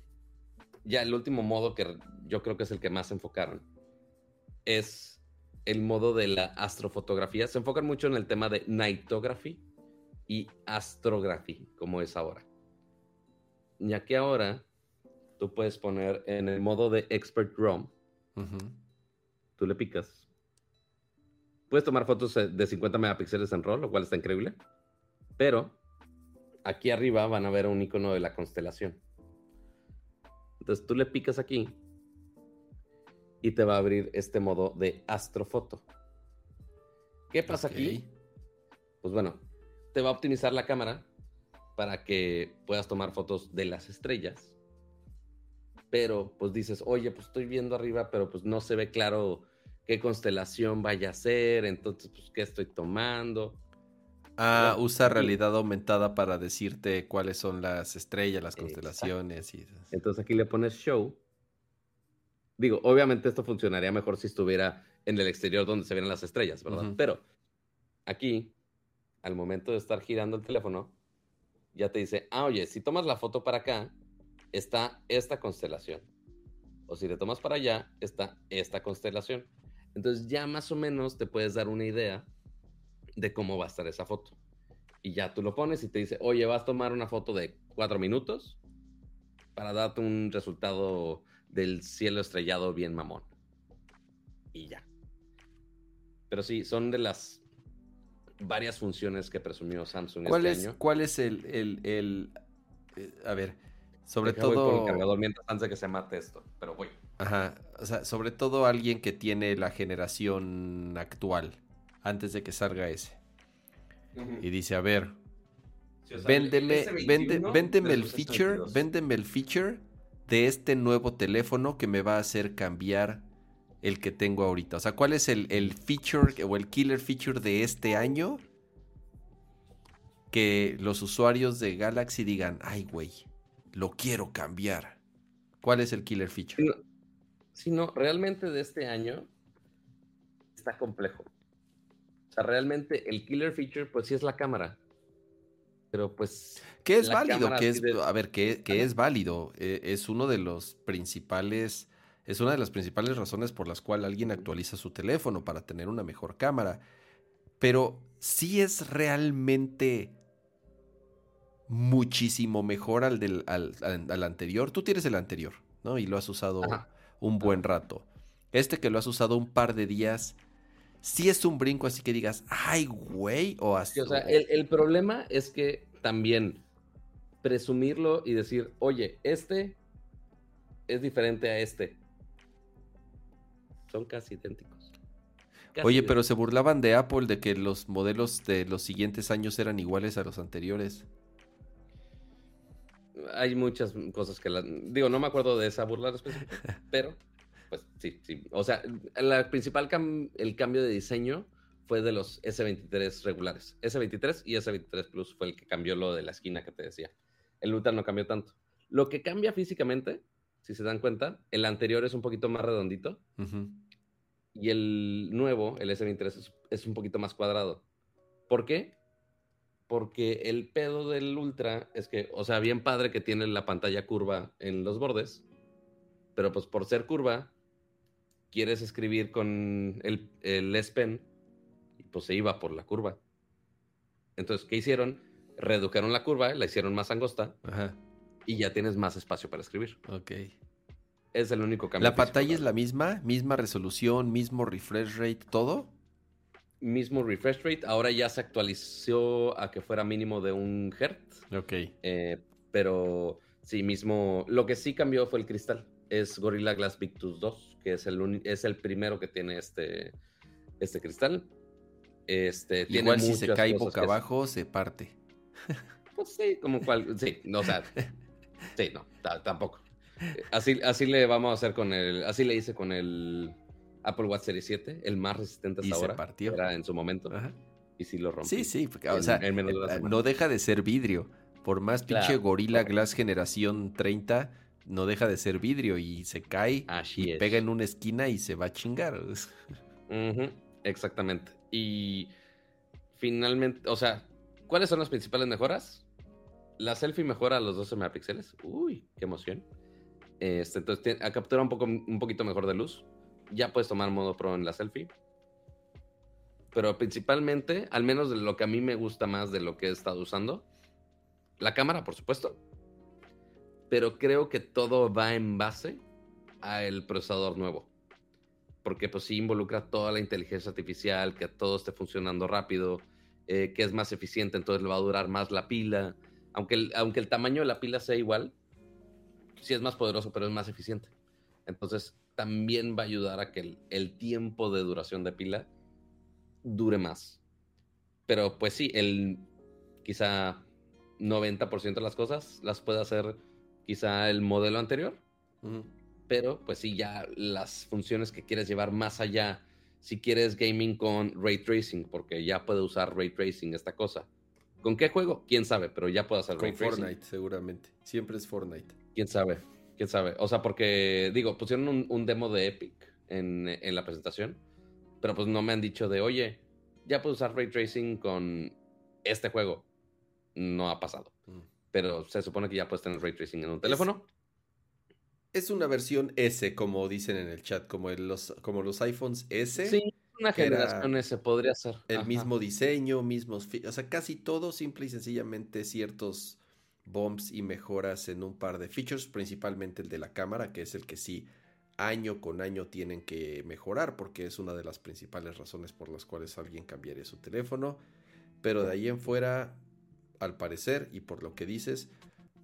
ya el último modo que yo creo que es el que más se enfocaron, es el modo de la astrofotografía. Se enfocan mucho en el tema de nightography y astrography, como es ahora. Ya que ahora tú puedes poner en el modo de expert ROM, tú le picas. Puedes tomar fotos de 50 megapíxeles en RAW, lo cual está increíble. Pero aquí arriba van a ver un icono de la constelación. Entonces tú le picas aquí y te va a abrir este modo de astrofoto. ¿Qué pasa aquí? Pues bueno, te va a optimizar la cámara para que puedas tomar fotos de las estrellas. Pero pues dices, oye, pues estoy viendo arriba, pero pues no se ve claro qué constelación vaya a ser, entonces pues qué estoy tomando. Ah, usa realidad aumentada para decirte cuáles son las estrellas, las constelaciones. Y... Entonces aquí le pones show. Digo, obviamente esto funcionaría mejor si estuviera en el exterior donde se ven las estrellas, ¿verdad? Pero aquí, al momento de estar girando el teléfono, ya te dice, ah, oye, si tomas la foto para acá, está esta constelación. O si te tomas para allá, está esta constelación. Entonces ya más o menos te puedes dar una idea de cómo va a estar esa foto. Y ya tú lo pones y te dice, oye, vas a tomar una foto de cuatro minutos para darte un resultado del cielo estrellado bien mamón. Y ya. Pero sí, son de las varias funciones que presumió Samsung ¿Cuál este es, año. ¿Cuál es el, el, eh, a ver, sobre todo... Con el cargador mientras antes de que se mate esto, pero voy. Ajá, o sea, sobre todo alguien que tiene la generación actual antes de que salga ese. Y dice, a ver, véndeme, el feature, véndeme el feature de este nuevo teléfono que me va a hacer cambiar el que tengo ahorita. O sea, ¿cuál es el, el feature o el killer feature de este año? Que los usuarios de Galaxy digan, ay, güey, lo quiero cambiar. ¿Cuál es el killer feature? Si no, realmente de este año está complejo. O sea, realmente el killer feature, pues sí es la cámara. Pero pues. Que es válido, que es, a ver, que, es válido. Eh, es uno de los principales. Es una de las principales razones por las cuales alguien actualiza su teléfono para tener una mejor cámara. Pero sí es realmente muchísimo mejor al, del, al, anterior. Tú tienes el anterior, ¿no? Y lo has usado un buen rato. Este que lo has usado un par de días sí es un brinco así que digas, ay, güey, o así. o sea, el, problema es que también presumirlo y decir, oye, este es diferente a este. Son casi idénticos. oye, pero se burlaban de Apple de que los modelos de los siguientes años eran iguales a los anteriores. Hay muchas cosas que la... Digo, no me acuerdo de esa burla específica, pero pues sí, sí. O sea, la principal el cambio de diseño fue de los S23 regulares. S23 y S23 Plus fue el que cambió lo de la esquina que te decía. El Ultra no cambió tanto. Lo que cambia físicamente, si se dan cuenta, el anterior es un poquito más redondito y el nuevo, el S23, es, un poquito más cuadrado. ¿Por qué? Porque el pedo del Ultra es que, o sea, bien padre que tiene la pantalla curva en los bordes, pero pues por ser curva, quieres escribir con el, el S Pen, pues se iba por la curva. Entonces, ¿qué hicieron? Redujeron la curva, la hicieron más angosta y ya tienes más espacio para escribir. Ok. Es el único cambio. ¿La pantalla es la misma? ¿Misma resolución? ¿Mismo refresh rate? ¿Todo? Mismo refresh rate. Ahora ya se actualizó a que fuera mínimo de un hertz. Ok. Eh, pero sí, mismo. Lo que sí cambió fue el cristal. Es Gorilla Glass Victus 2 que es el, es el primero que tiene este, este cristal. Este, Igual si se cae boca abajo, se parte. Pues sí, como cual, sí, no, o sea, sí, no, tampoco. Así, así le vamos a hacer con el, así le hice con el Apple Watch Series 7, el más resistente hasta ahora. Se partió. Era en su momento. Y sí lo rompió. Sí, sí, o sea, eh, no deja de ser vidrio. Por más pinche Gorilla Glass generación 30, no deja de ser vidrio y se cae y pega en una esquina y se va a chingar. Exactamente. Y finalmente, o sea, ¿cuáles son las principales mejoras? La selfie mejora a los 12 megapíxeles. Uy, qué emoción. Este, entonces, a captura un, poco, un poquito mejor de luz. Ya puedes tomar modo pro en la selfie. Pero principalmente, al menos de lo que a mí me gusta más de lo que he estado usando, la cámara, por supuesto. Pero creo que todo va en base al procesador nuevo. Porque pues sí involucra toda la inteligencia artificial, que todo esté funcionando rápido, eh, que es más eficiente, entonces le va a durar más la pila. Aunque el, aunque el tamaño de la pila sea igual, sí es más poderoso, pero es más eficiente. Entonces también va a ayudar a que el, el tiempo de duración de pila dure más. Pero pues sí, el quizá 90% de las cosas las puede hacer quizá el modelo anterior. Pero pues sí, ya las funciones que quieres llevar más allá, si quieres gaming con ray tracing, porque ya puede usar ray tracing esta cosa. ¿Con qué juego? Quién sabe, pero ya puede hacer ray tracing. Fortnite, seguramente. Siempre es Fortnite. Quién sabe, quién sabe. O sea, porque digo, pusieron un, demo de Epic en, en la presentación, pero pues no me han dicho de, oye, ya puedo usar ray tracing con este juego no ha pasado. Mm. Pero se supone que ya puedes tener ray tracing en un teléfono. Es, una versión S, como dicen en el chat, como, los, como los iPhones S. Sí, una generación S podría ser. El mismo diseño, mismos. O sea, casi todo, simple y sencillamente ciertos bumps y mejoras en un par de features, principalmente el de la cámara, que es el que sí año con año tienen que mejorar porque es una de las principales razones por las cuales alguien cambiaría su teléfono. Pero de ahí en fuera, al parecer, y por lo que dices,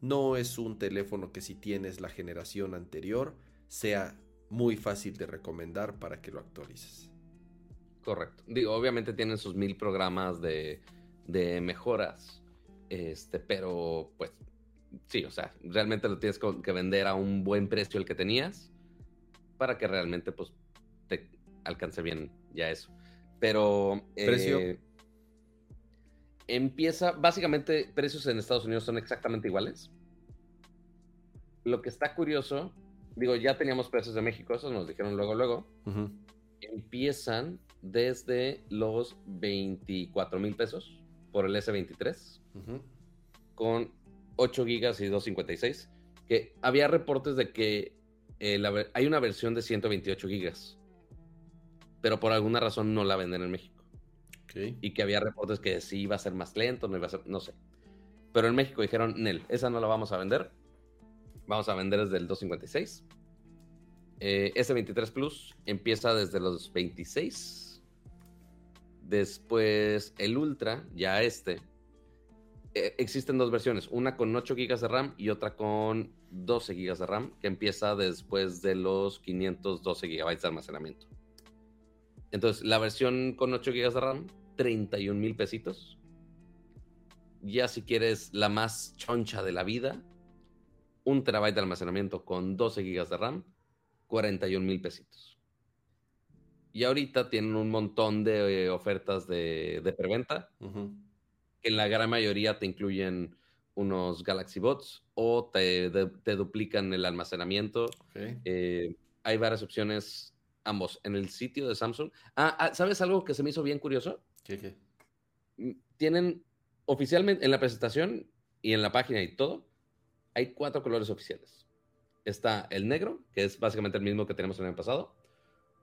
no es un teléfono que si tienes la generación anterior sea muy fácil de recomendar para que lo actualices. Correcto. Digo, obviamente tienen sus mil programas de, de mejoras, este, pero pues sí, o sea, realmente lo tienes que vender a un buen precio el que tenías para que realmente pues te alcance bien ya eso. Pero... ¿Precio? Eh, empieza, básicamente precios en Estados Unidos son exactamente iguales. Lo que está curioso, digo, ya teníamos precios de México, esos nos dijeron luego, luego. Empiezan desde los 24 mil pesos por el S23 con 8 gigas y 256. Que había reportes de que eh, hay una versión de 128 gigas, pero por alguna razón no la venden en México. Y que había reportes que sí iba a ser más lento, no iba a ser, no sé. Pero en México dijeron, Nel, esa no la vamos a vender. Vamos a vender desde el 256. Eh, S23 Plus empieza desde los 26. Después el Ultra, ya este. Eh, existen dos versiones, una con 8 GB de RAM y otra con 12 GB de RAM, que empieza después de los 512 GB de almacenamiento. Entonces, la versión con 8 GB de RAM 31 mil pesitos. Ya si quieres la más choncha de la vida, un terabyte de almacenamiento con 12 gigas de RAM, 41 mil pesitos. Y ahorita tienen un montón de eh, ofertas de, preventa, que en la gran mayoría te incluyen unos Galaxy Bots o te, duplican el almacenamiento. Eh, hay varias opciones, ambos, en el sitio de Samsung. Ah, ah, ¿sabes algo que se me hizo bien curioso? Mm, tienen oficialmente en la presentación y en la página y todo, hay cuatro colores oficiales. Está el negro, que es básicamente el mismo que tenemos en el pasado,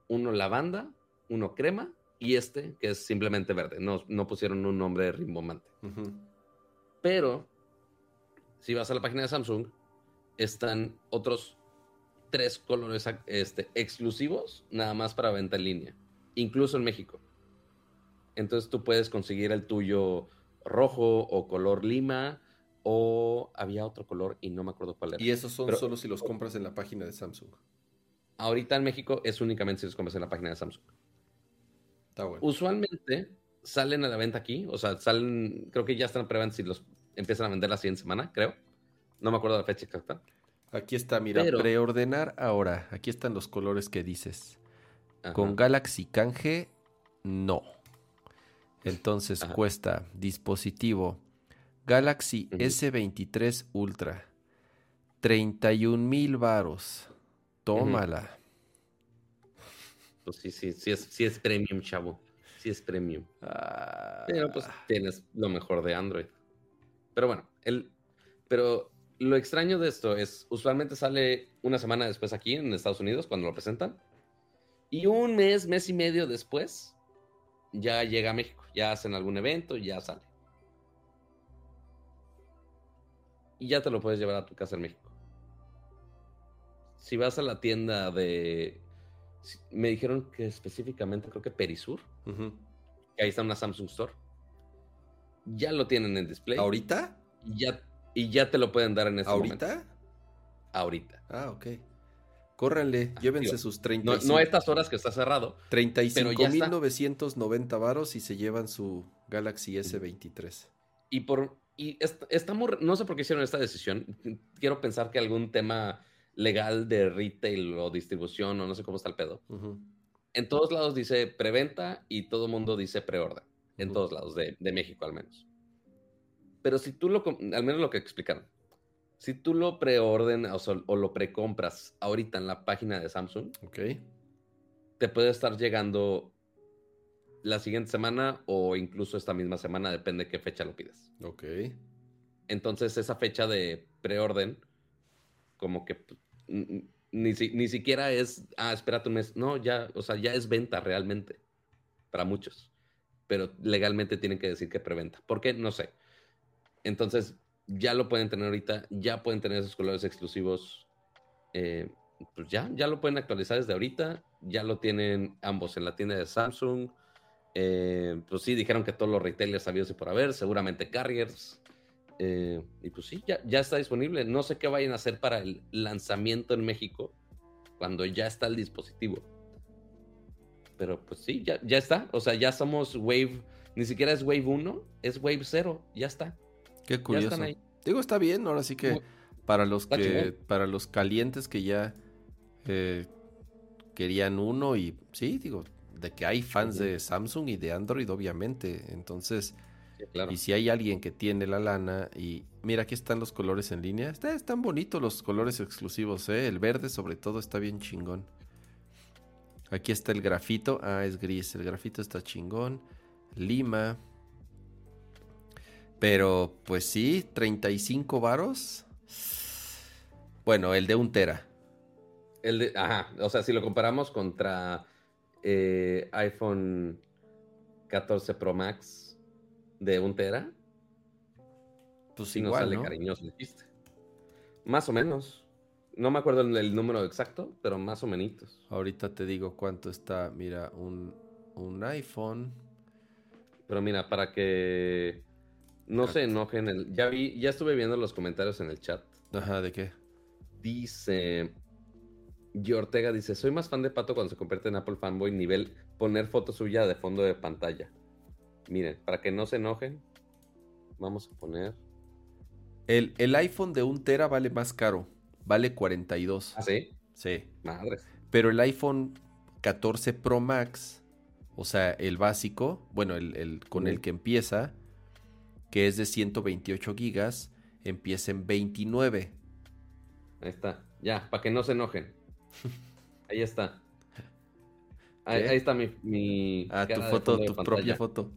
uno lavanda, uno crema y este, que es simplemente verde. No, no pusieron un nombre rimbombante. Pero, si vas a la página de Samsung, están otros tres colores este, exclusivos, nada más para venta en línea, incluso en México. Entonces tú puedes conseguir el tuyo rojo o color lima o había otro color y no me acuerdo cuál era. Y esos son solo si los compras en la página de Samsung. ahorita en México es únicamente si los compras en la página de Samsung. Está bueno. Usualmente salen a la venta aquí, o sea, salen, creo que ya están preventa si los empiezan a vender la siguiente semana, creo. No me acuerdo la fecha exacta. Aquí está, mira, preordenar ahora. Aquí están los colores que dices. Con Galaxy Canje, no. Entonces cuesta dispositivo Galaxy S23 Ultra. 31 mil varos. Tómala. Pues sí, sí, sí es, sí es premium, chavo. Sí es premium. Pero pues ah. tienes lo mejor de Android. Pero bueno, el, pero lo extraño de esto es, usualmente sale una semana después aquí en Estados Unidos cuando lo presentan. Y un mes, mes y medio después, ya llega a México. Ya hacen algún evento y ya sale. Y ya te lo puedes llevar a tu casa en México. Si vas a la tienda de... Me dijeron que específicamente creo que Perisur. Que ahí está una Samsung Store. Ya lo tienen en display. ¿Ahorita? Y ya y ya te lo pueden dar en ese momento. ¿Ahorita? Ahorita. Ah, ok. Córranle, llévense sus 35. No, no, estas horas que está cerrado. 35.990 varos y se llevan su Galaxy S23. Y por y estamos, no sé por qué hicieron esta decisión. Quiero pensar que algún tema legal de retail o distribución o no sé cómo está el pedo. En todos lados dice preventa y todo el mundo dice preorden. En todos lados, de, de México al menos. Pero si tú lo, al menos lo que explicaron, si tú lo preordenas o, lo precompras ahorita en la página de Samsung, te puede estar llegando la siguiente semana o incluso esta misma semana, depende de qué fecha lo pides. Ok. Entonces esa fecha de preorden, como que ni, ni siquiera es, ah, espérate un mes. No, ya, o sea, ya es venta realmente para muchos. Pero legalmente tienen que decir que preventa. ¿Por qué? No sé. Entonces, ya lo pueden tener ahorita, ya pueden tener esos colores exclusivos. Eh, pues ya, ya lo pueden actualizar desde ahorita. Ya lo tienen ambos en la tienda de Samsung. Eh, pues sí, dijeron que todos los retailers sabidos y por haber, seguramente carriers. Eh, y pues sí, ya, ya está disponible. No sé qué vayan a hacer para el lanzamiento en México cuando ya está el dispositivo. Pero pues sí, ya, ya está. O sea, ya somos Wave. Ni siquiera es Wave 1, es Wave 0. Ya está. Qué curioso. Digo, está bien, ahora sí que para los que para los calientes que ya eh, querían uno y sí, digo, de que hay fans de Samsung y de Android, obviamente. Entonces, y si hay alguien que tiene la lana y mira, aquí están los colores en línea. están bonitos los colores exclusivos, ¿eh? El verde sobre todo está bien chingón. Aquí está el grafito. Ah, es gris. El grafito está chingón. Lima. Pero pues sí, 35 varos. Bueno, el de un tera. El de, ajá, o sea, si lo comparamos contra eh, iPhone 14 Pro Max de un tera, pues sí igual, sale cariñoso el chiste. Más o menos. No me acuerdo el, número exacto, pero más o menos. Ahorita te digo cuánto está. Mira, un, un iPhone. Pero mira, para que no se enojen. El, ya vi, ya estuve viendo los comentarios en el chat. Ajá, ¿de qué? Dice. Y Ortega dice: Soy más fan de Pato cuando se convierte en Apple fanboy, nivel poner foto suya de fondo de pantalla. Miren, para que no se enojen, vamos a poner. El, el iPhone de un tera vale más caro. Vale 42. ¿Ah, sí? Sí. Madre. Pero el iPhone 14 Pro Max, o sea, el básico, bueno, el, con el que empieza, que es de 128 gigas, empieza en 29. Ahí está, ya, para que no se enojen. Ahí está. Ahí, está mi, mi ah, tu foto, tu propia foto.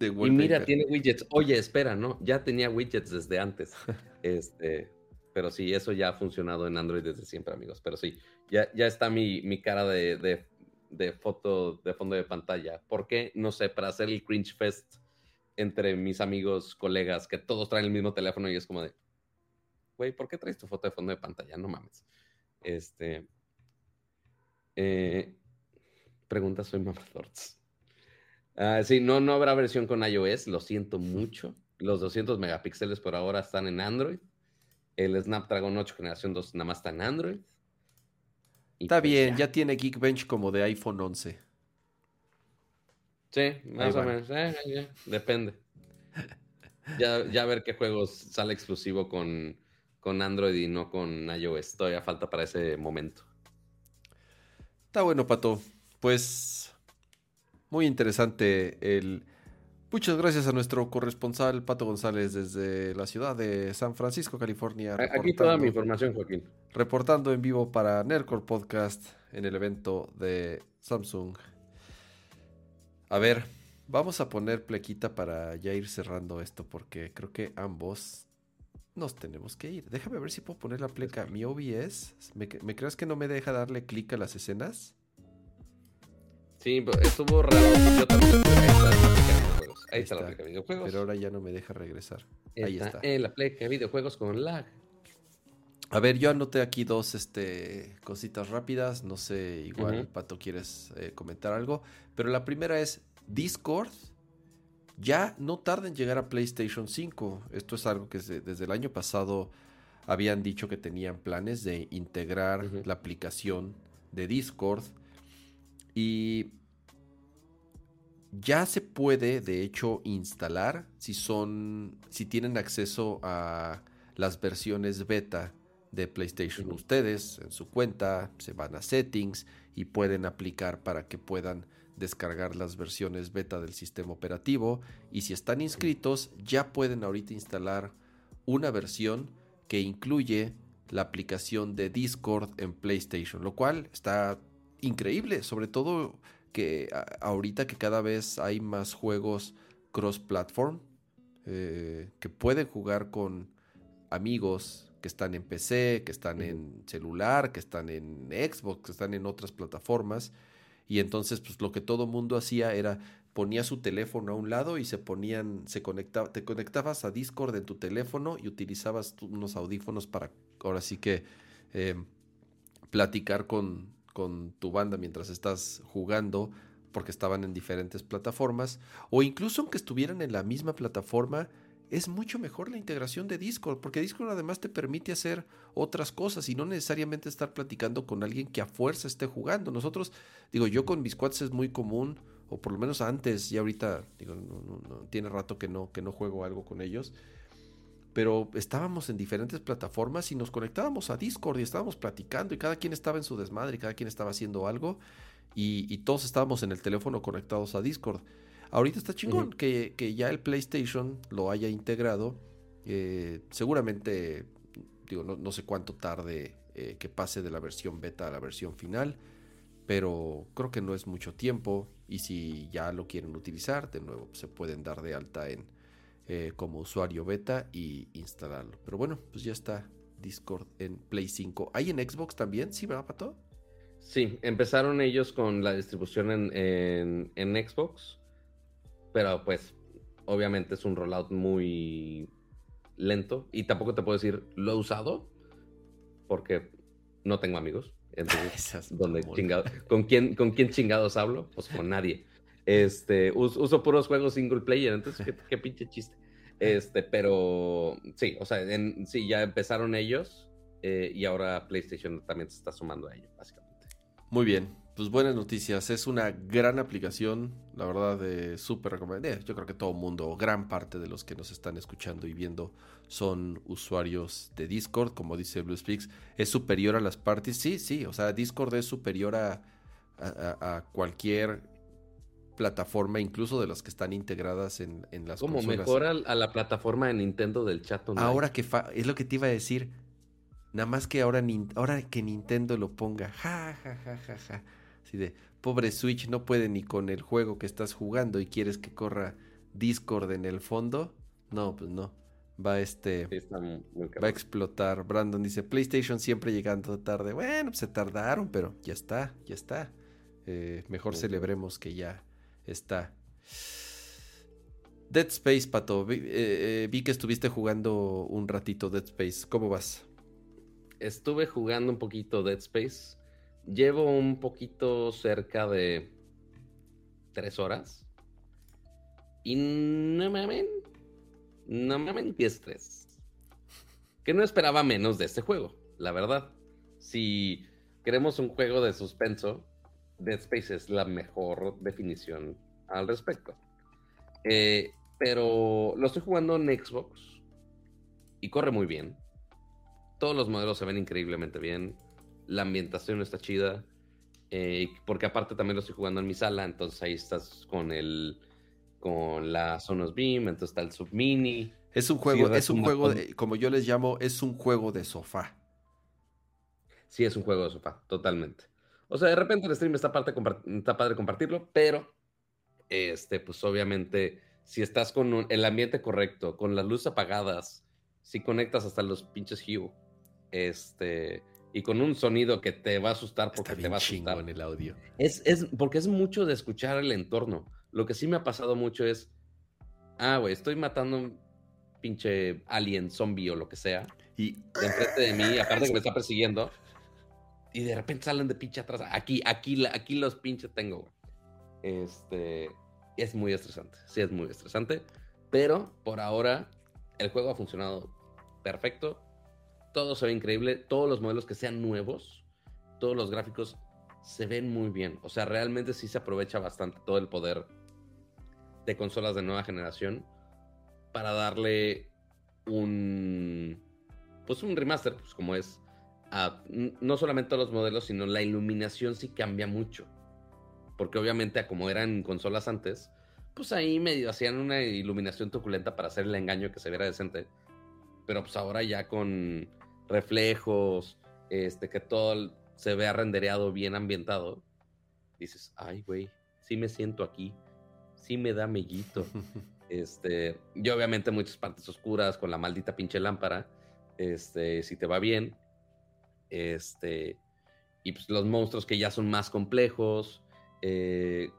Y mira, tiene widgets. Oye, espera, ¿no? Ya tenía widgets desde antes. este, pero sí, eso ya ha funcionado en Android desde siempre, amigos. Pero sí, ya, ya está mi, mi cara de, de, de, foto de fondo de pantalla. ¿Por qué? No sé, para hacer el Cringe Fest entre mis amigos, colegas, que todos traen el mismo teléfono y es como de, güey, ¿por qué traes tu foto de fondo de pantalla? No mames. Este. Eh, pregunta, soy Mamadorts. Ah, sí, no, no habrá versión con iOS, lo siento mucho. Los 200 megapíxeles por ahora están en Android. El Snapdragon 8 generación 2 nada más está en Android. Está pues bien, ya. tiene Geekbench como de iPhone 11. Sí, más o menos. Eh, depende. ya, ya ver qué juegos sale exclusivo con, con Android y no con iOS. Todavía falta para ese momento. Está bueno, Pato. Pues muy interesante el... Muchas gracias a nuestro corresponsal Pato González desde la ciudad de San Francisco, California. Aquí toda mi información, Joaquín. Reportando en vivo para Nerdcore Podcast en el evento de Samsung. A ver, vamos a poner plequita para ya ir cerrando esto porque creo que ambos nos tenemos que ir. Déjame ver si puedo poner la pleca. Mi OBS, ¿me, ¿me crees que no me deja darle clic a las escenas? Sí, estuvo raro. Yo también Ahí, está, la pleca de videojuegos. Pero ahora ya no me deja regresar. Ahí está. En la pleca de videojuegos con lag. A ver, yo anoté aquí dos este, cositas rápidas. No sé, igual, Pato, quieres eh, comentar algo. Pero la primera es Discord ya no tarda en llegar a PlayStation 5. Esto es algo que desde, el año pasado habían dicho que tenían planes de integrar la aplicación de Discord. Y ya se puede, de hecho, instalar si son. si tienen acceso a las versiones beta de PlayStation. Ustedes en su cuenta se van a settings y pueden aplicar para que puedan descargar las versiones beta del sistema operativo y si están inscritos ya pueden ahorita instalar una versión que incluye la aplicación de Discord en PlayStation, lo cual está increíble, sobre todo que ahorita que cada vez hay más juegos cross-platform eh, que pueden jugar con amigos que están en PC, que están en celular, que están en Xbox, que están en otras plataformas. Y entonces, pues lo que todo mundo hacía era ponía su teléfono a un lado y se ponían, se conectaba, te conectabas a Discord en tu teléfono y utilizabas unos audífonos para, ahora sí que, eh, platicar con, con tu banda mientras estás jugando, porque estaban en diferentes plataformas, o incluso aunque estuvieran en la misma plataforma, es mucho mejor la integración de Discord, porque Discord además te permite hacer otras cosas y no necesariamente estar platicando con alguien que a fuerza esté jugando. Nosotros, digo, yo con mis es muy común, o por lo menos antes, y ahorita, digo, tiene rato que no, que no juego algo con ellos, pero estábamos en diferentes plataformas y nos conectábamos a Discord y estábamos platicando y cada quien estaba en su desmadre y cada quien estaba haciendo algo y, y todos estábamos en el teléfono conectados a Discord. Ahorita está chingón que, ya el PlayStation lo haya integrado. Eh, seguramente, digo, no, sé cuánto tarde eh, que pase de la versión beta a la versión final, pero creo que no es mucho tiempo. Y si ya lo quieren utilizar, de nuevo se pueden dar de alta en eh, como usuario beta y instalarlo. Pero bueno, pues ya está Discord en Play 5. ¿Hay en Xbox también? ¿Sí, verdad, Pato? Sí, empezaron ellos con la distribución en, en Xbox pero pues obviamente es un rollout muy lento y tampoco te puedo decir lo he usado porque no tengo amigos. Entonces, ¿con, quién, ¿con quién chingados hablo? Pues con nadie. Este, uso, puros juegos single player, entonces qué, pinche chiste. Este, pero sí, o sea, sí, ya empezaron ellos eh, y ahora PlayStation también se está sumando a ello, básicamente. Muy bien, pues buenas noticias. Es una gran aplicación, la verdad, de súper recomendable. Eh, yo creo que todo el mundo, gran parte de los que nos están escuchando y viendo, son usuarios de Discord, como dice BlueSpeaks. Es superior a las parties. Sí, sí, o sea, Discord es superior a, a, cualquier plataforma, incluso de las que están integradas en, en las Como mejora a la plataforma de Nintendo del chat Ahora que es lo que te iba a decir. Nada más que ahora, ahora que Nintendo lo ponga. Ja, ja, ja, ja, ja de, pobre Switch, no puede ni con el juego que estás jugando y quieres que corra Discord en el fondo. No, pues no. Va este. va a explotar. Brandon dice: PlayStation siempre llegando tarde. Bueno, pues se tardaron, pero ya está, ya está. Eh, mejor celebremos que ya está. Dead Space, Pato. Vi, eh, eh, vi, que estuviste jugando un ratito Dead Space. ¿Cómo vas? Estuve jugando un poquito Dead Space. Llevo un poquito cerca de tres horas. Y no mamen, no mamen 10-3. Que no esperaba menos de este juego, la verdad. Si, queremos un juego de suspenso, Dead Space es la mejor definición al respecto. Eh, pero lo estoy jugando en Xbox y corre muy bien. Todos los modelos se ven increíblemente bien. La ambientación está chida. Eh, porque aparte también lo estoy jugando en mi sala, entonces ahí estás con el con la Sonos Beam, entonces está el Submini. Es un juego, es un juego, como yo les llamo, es un juego de sofá. Sí, es un juego de sofá, totalmente. O sea, de repente el stream está, parte, está padre compartirlo, pero este, pues obviamente, si estás con el ambiente correcto, con las luces apagadas, si conectas hasta los pinches Hue, este, y con un sonido que te va a asustar porque te va a asustar. en el audio. Es, es, porque es mucho de escuchar el entorno. Lo que sí me ha pasado mucho es, ah, güey, estoy matando un pinche alien, zombie o lo que sea. Y de enfrente de mí, aparte que me está persiguiendo. Y de repente salen de pinche atrás. Aquí, aquí, aquí los pinches tengo. Este, es muy estresante. Sí, es muy estresante. Pero por ahora, el juego ha funcionado perfecto. Todo se ve increíble. Todos los modelos que sean nuevos, todos los gráficos se ven muy bien. O sea, realmente sí se aprovecha bastante todo el poder de consolas de nueva generación para darle un pues un remaster, pues como es a, no solamente los modelos, sino la iluminación sí cambia mucho. Porque obviamente como eran consolas antes, pues ahí medio hacían una iluminación truculenta para hacer el engaño que se viera decente. Pero pues ahora ya con reflejos, este que todo se vea rendereado bien ambientado, dices, "Ay, güey, sí me siento aquí." sí me da mellito. Este, y obviamente muchas partes oscuras con la maldita pinche lámpara. Este, si te va bien. Este, y pues los monstruos que ya son más complejos, eh,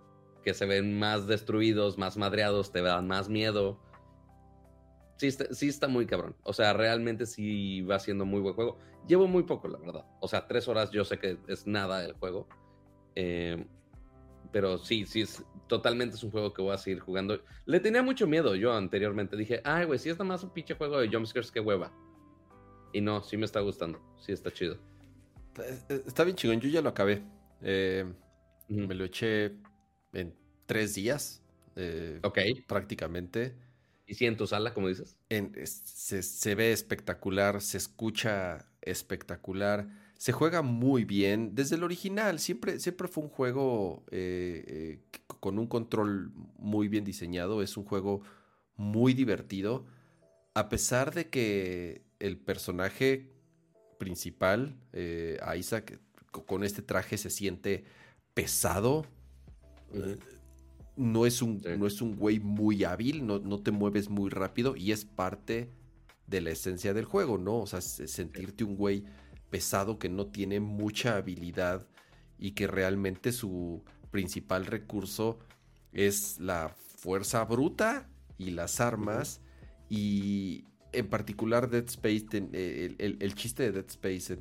que se ven más destruidos, más madreados, te dan más miedo. Sí está, sí está muy cabrón. O sea, realmente sí va siendo muy buen juego. Llevo muy poco, la verdad. O sea, tres horas yo sé que es nada el juego. Eh, pero sí, sí, es, totalmente es un juego que voy a seguir jugando. Le tenía mucho miedo yo anteriormente. Dije, ay, güey, si es nada más un pinche juego de jumpscares, qué hueva. Y no, sí me está gustando. Sí está chido. Está bien chingón, yo ya lo acabé. Eh, me lo eché en tres días. Eh, ok. Prácticamente. ¿Y si en tu sala, como dices? se, se ve espectacular, se escucha espectacular se juega muy bien. Desde el original, siempre, siempre fue un juego eh, eh, con un control muy bien diseñado. Es un juego muy divertido. A pesar de que el personaje principal, eh, Isaac, con este traje se siente pesado. no, es un, no es un güey muy hábil, no, no, te mueves muy rápido y es parte de la esencia del juego, ¿no? O sea, sentirte un güey pesado que no tiene mucha habilidad y que realmente su principal recurso es la fuerza bruta y las armas y en particular Dead Space, eh, el, chiste de Dead Space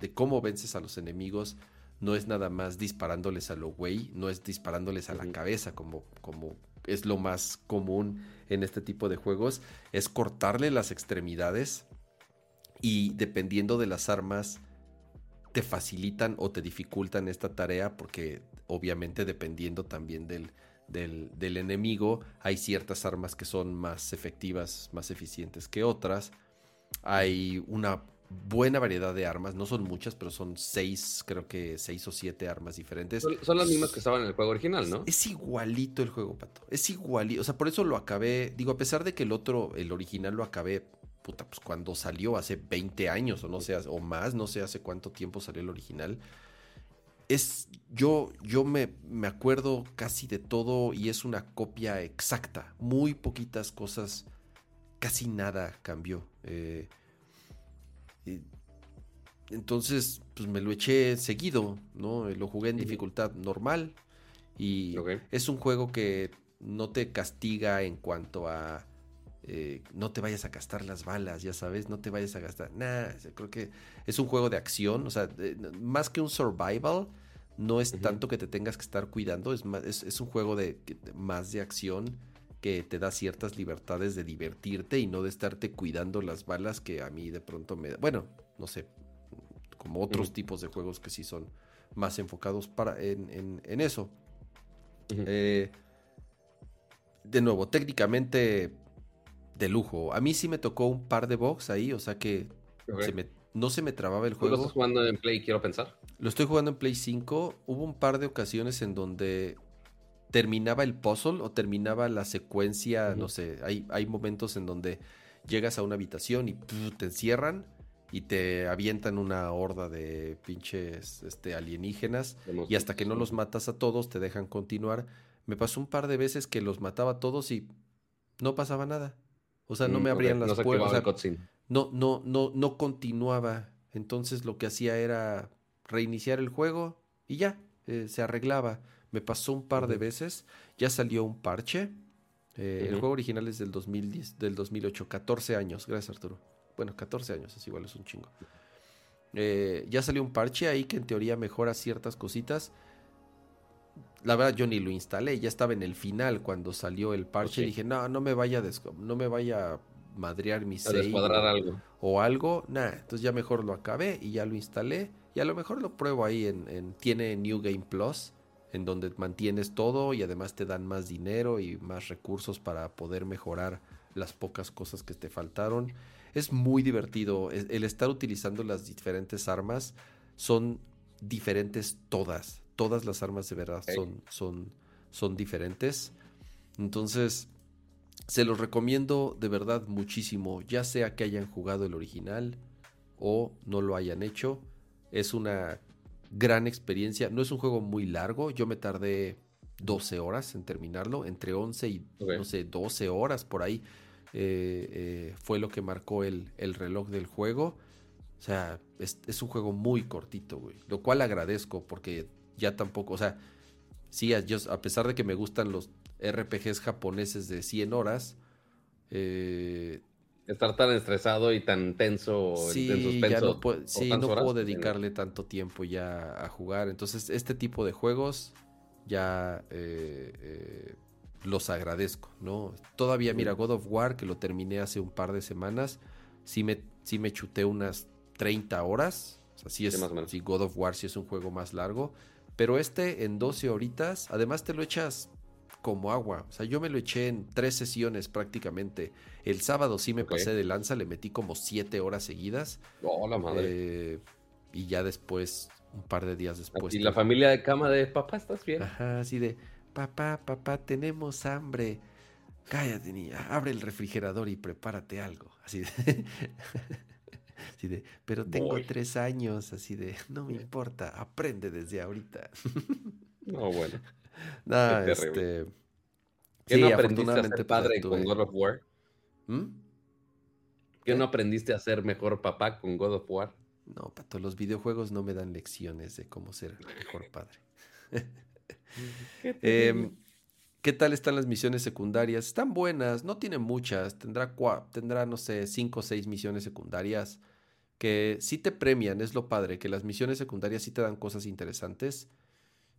de, cómo vences a los enemigos no es nada más disparándoles a lo güey, no es disparándoles a la cabeza como, como es lo más común en este tipo de juegos, es cortarle las extremidades y dependiendo de las armas te facilitan o te dificultan esta tarea porque obviamente dependiendo también del, del, enemigo hay ciertas armas que son más efectivas, más eficientes que otras. Hay una buena variedad de armas, no son muchas, pero son seis, creo que seis o siete armas diferentes. Son, las mismas que estaban en el juego original, ¿no? Es igualito el juego, Pato. Es igualito. O sea, por eso lo acabé. Digo, a pesar de que el otro, el original lo acabé puta, pues cuando salió hace 20 años o no sé, o más, no sé hace cuánto tiempo salió el original. Es, yo, yo me, me acuerdo casi de todo y es una copia exacta. Muy poquitas cosas, casi nada cambió. Eh, entonces, pues me lo eché seguido, ¿no? Lo jugué en dificultad normal y es un juego que no te castiga en cuanto a eh, no te vayas a gastar las balas, ya sabes, no te vayas a gastar. nada creo que es un juego de acción, o sea, más que un survival, no es tanto que te tengas que estar cuidando, es, es, un juego de, más de acción que te da ciertas libertades de divertirte y no de estarte cuidando las balas que a mí de pronto me... Bueno, no sé, como otros tipos de juegos que sí son más enfocados para, en, eso. Eh, de nuevo, técnicamente de lujo. A mí sí me tocó un par de box ahí, o sea que no se me trababa el juego. ¿Lo estás jugando en Play, quiero pensar? Lo estoy jugando en Play 5. Hubo un par de ocasiones en donde terminaba el puzzle o terminaba la secuencia, no sé, hay, hay momentos en donde llegas a una habitación y te encierran y te avientan una horda de pinches este, alienígenas y hasta que no los matas a todos te dejan continuar. Me pasó un par de veces que los mataba a todos y no pasaba nada. O sea, no me mm, abrían las puertas. no, no, no, no continuaba. Entonces lo que hacía era reiniciar el juego y ya, eh, se arreglaba. Me pasó un par de veces. Ya salió un parche. Eh, el juego original es del 2010, del 2008, 14 años. Gracias, Arturo. Bueno, 14 años, es igual, es un chingo. Eh, ya salió un parche ahí que en teoría mejora ciertas cositas. La verdad yo ni lo instalé, ya estaba en el final cuando salió el parche. Dije, no, no me vaya a, no me vaya a madrear mi save o algo. o algo. Nada, entonces ya mejor lo acabé y ya lo instalé. Y a lo mejor lo pruebo ahí en tiene New Game Plus en donde mantienes todo y además te dan más dinero y más recursos para poder mejorar las pocas cosas que te faltaron. Es muy divertido. El estar utilizando las diferentes armas son diferentes todas. Todas las armas de verdad son, son, son diferentes. Entonces, se los recomiendo de verdad muchísimo. Ya sea que hayan jugado el original o no lo hayan hecho. Es una gran experiencia. No es un juego muy largo. Yo me tardé 12 horas en terminarlo, entre 11 y no sé, 12 horas por ahí. Eh, eh, fue lo que marcó el, el, reloj del juego. O sea, es, un juego muy cortito, güey. Lo cual agradezco porque ya tampoco, o sea, sí, a pesar de que me gustan los RPGs japoneses de 100 horas, eh, estar tan estresado y tan tenso sí, en suspenso. no, puedo, sí, no puedo dedicarle tanto tiempo ya a jugar. Entonces, este tipo de juegos ya eh, eh, los agradezco, ¿no? Todavía, mira, God of War, que lo terminé hace un par de semanas, sí me, sí me chuté unas 30 horas. O sea, sí es, sí, God of War sí es un juego más largo. Pero este en 12 horitas, además te lo echas como agua. O sea, yo me lo eché en tres sesiones prácticamente. El sábado sí me pasé de lanza, le metí como siete horas seguidas. Oh, la madre. Eh, y ya después, un par de días después. Y la familia de cama de papá, ¿estás bien? Ajá, así de, papá, papá, tenemos hambre. Cállate, niña, abre el refrigerador y prepárate algo. Así de. así de, pero tengo tres años, así de, no me importa, aprende desde ahorita. no, bueno. No, este. ¿Qué no aprendiste a ser padre con God of War? ¿Mm? ¿Qué, no aprendiste a ser mejor papá con God of War? No, Pato, los videojuegos no me dan lecciones de cómo ser mejor padre. Em, ¿Qué, tal están las misiones secundarias? Están buenas, no tienen muchas. Tendrá, tendrá, no sé, cinco o seis misiones secundarias que sí te premian, es lo padre, que las misiones secundarias sí te dan cosas interesantes.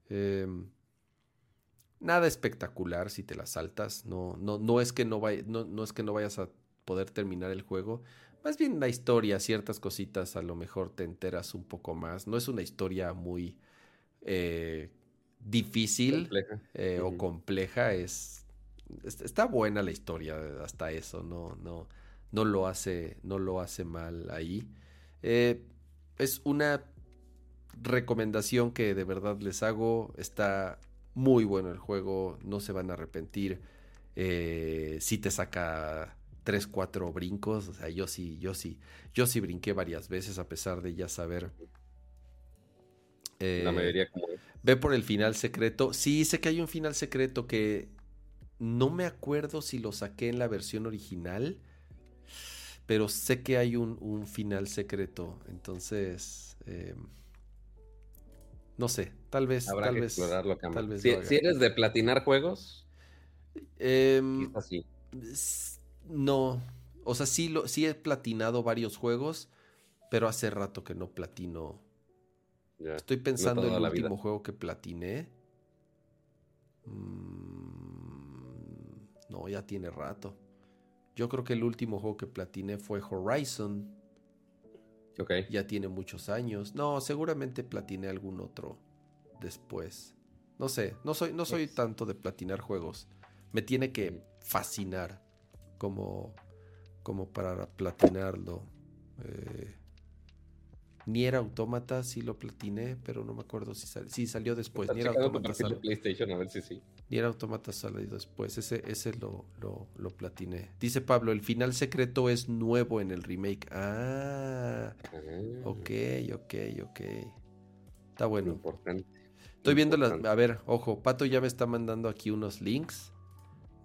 Eh, Nada espectacular si te la saltas. No, no, no, es que no, no, es que no vayas a poder terminar el juego. Más bien la historia, ciertas cositas a lo mejor te enteras un poco más. No es una historia muy eh, difícil eh, o compleja. Es, está buena la historia hasta eso. No, no, no lo hace, no lo hace mal ahí. Eh, es una recomendación que de verdad les hago. Está muy bueno el juego, no se van a arrepentir. Eh, si te saca 3, 4 brincos, o sea, yo sí, yo sí, yo sí brinqué varias veces a pesar de ya saber. La mayoría eh, como... Ve por el final secreto. Sí, sé que hay un final secreto que no me acuerdo si lo saqué en la versión original, pero sé que hay un, un final secreto. Entonces, eh, no sé, tal vez. Habrá tal vez, explorarlo, tal vez si, eres de platinar juegos, eh, No. O sea, sí, lo, sí he platinado varios juegos, pero hace rato que no platino. Estoy pensando en el último juego que platiné. Mm, no, ya tiene rato. Yo creo que el último juego que platiné fue Horizon. Ok. Ya tiene muchos años. No, seguramente platiné algún otro después. No sé, no soy, no soy tanto de platinar juegos. Me tiene que fascinar como, como para platinarlo. Eh, Nier Automata sí lo platiné, pero no me acuerdo si, sal, sí, salió después. Nier Automata, sal... PlayStation, a ver si sí. Nier Automata salió después. Ese, ese lo, lo, lo, platiné. Dice Pablo, el final secreto es nuevo en el remake. Ah, ah. ok, ok, ok. Está bueno. Importante. Estoy viendo las... A ver, ojo, Pato ya me está mandando aquí unos links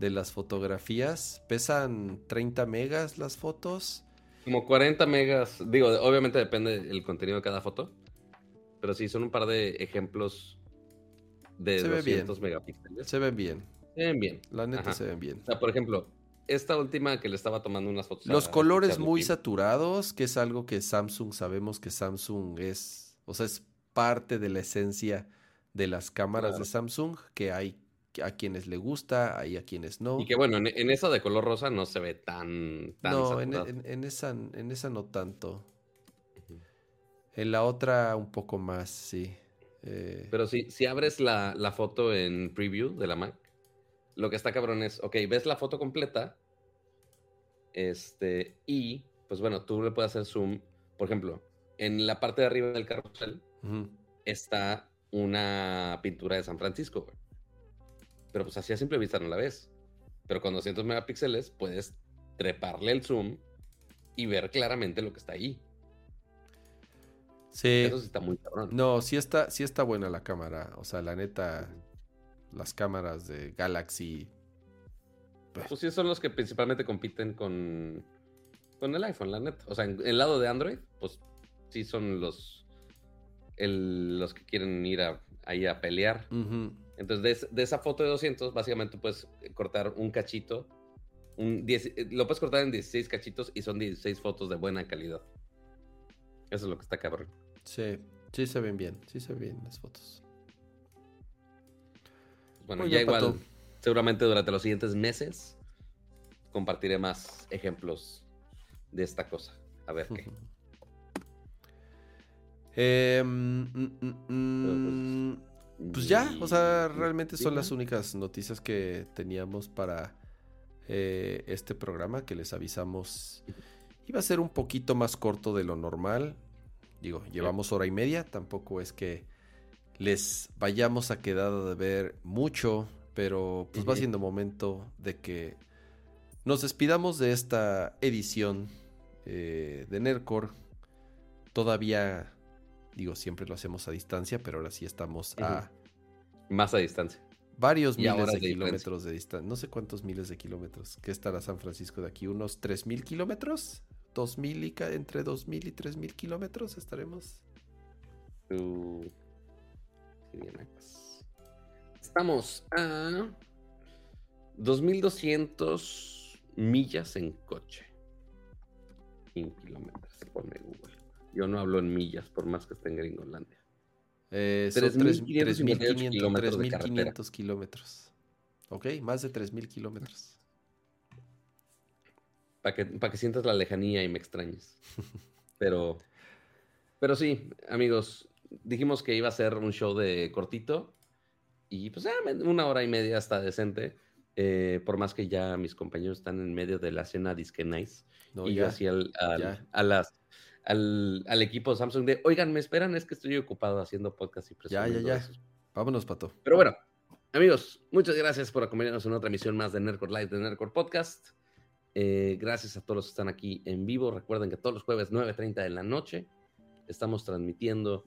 de las fotografías. Pesan 30 megas las fotos. Como 40 megas. Digo, obviamente depende del contenido de cada foto. Pero sí, son un par de ejemplos de se 200 megapíxeles. Se ven bien. Se ven bien. La neta se ven bien. O sea, por ejemplo, esta última que le estaba tomando unas fotos. Los colores muy saturados, que es algo que Samsung sabemos que Samsung es, o sea, es parte de la esencia de las cámaras de Samsung, que hay a quienes le gusta, hay a quienes no. Y que bueno, en, esa de color rosa no se ve tan... tan no, en, esa, en esa no tanto. En la otra un poco más, sí. Eh, Pero si, si abres la, la, foto en preview de la Mac, lo que está cabrón es, ok, ves la foto completa, este, y pues bueno, tú le puedes hacer zoom, por ejemplo, en la parte de arriba del carrusel está una pintura de San Francisco, pero pues así a simple vista no la ves. Pero con 200 megapíxeles puedes treparle el zoom y ver claramente lo que está ahí. Sí. Eso sí está muy cabrón. No, sí está, sí está buena la cámara. O sea, la neta, las cámaras de Galaxy. Pues, pues sí, son los que principalmente compiten con, con el iPhone, la neta. O sea, en el lado de Android, pues sí son los, los que quieren ir ahí a pelear. Entonces, de, esa foto de 200, básicamente puedes cortar un cachito. Un lo puedes cortar en 16 cachitos y son 16 fotos de buena calidad. Eso es lo que está cabrón. Sí, sí se ven bien. Sí se ven bien las fotos. Bueno, ya igual, seguramente durante los siguientes meses compartiré más ejemplos de esta cosa. A ver qué. eh, pues ya, o sea, realmente son las únicas noticias que teníamos para eh, este programa que les avisamos. Iba a ser un poquito más corto de lo normal. Digo, llevamos hora y media, tampoco es que les vayamos a quedar de ver mucho, pero pues va siendo momento de que nos despidamos de esta edición eh, de Nercor. Todavía Digo, siempre lo hacemos a distancia, pero ahora sí estamos a... Más a distancia. Varios miles de, kilómetros de distancia. No sé cuántos miles de kilómetros. ¿Qué estará San Francisco de aquí? ¿Unos 3.000 kilómetros? ¿2.000 y entre 2.000 y 3.000 kilómetros estaremos? Uh, Estamos a 2.200 millas en coche. En kilómetros, pone Google. Yo no hablo en millas, por más que esté en Gringolandia. Eh, 3.500 kilómetros. Ok, más de 3.000 kilómetros. Para que, que sientas la lejanía y me extrañes. pero, pero sí, amigos, dijimos que iba a ser un show de cortito. Y pues una hora y media está decente. Eh, por más que ya mis compañeros están en medio de la cena Disque Nice. y yo así a las al, al, equipo Samsung de, oigan, me esperan, es que estoy ocupado haciendo podcast y Ya, ya, ya. Vámonos, Pato. Pero bueno, amigos, muchas gracias por acompañarnos en otra emisión más de Nerdcore Live, de Nerdcore Podcast. Eh, gracias a todos los que están aquí en vivo. Recuerden que todos los jueves 9.30 de la noche estamos transmitiendo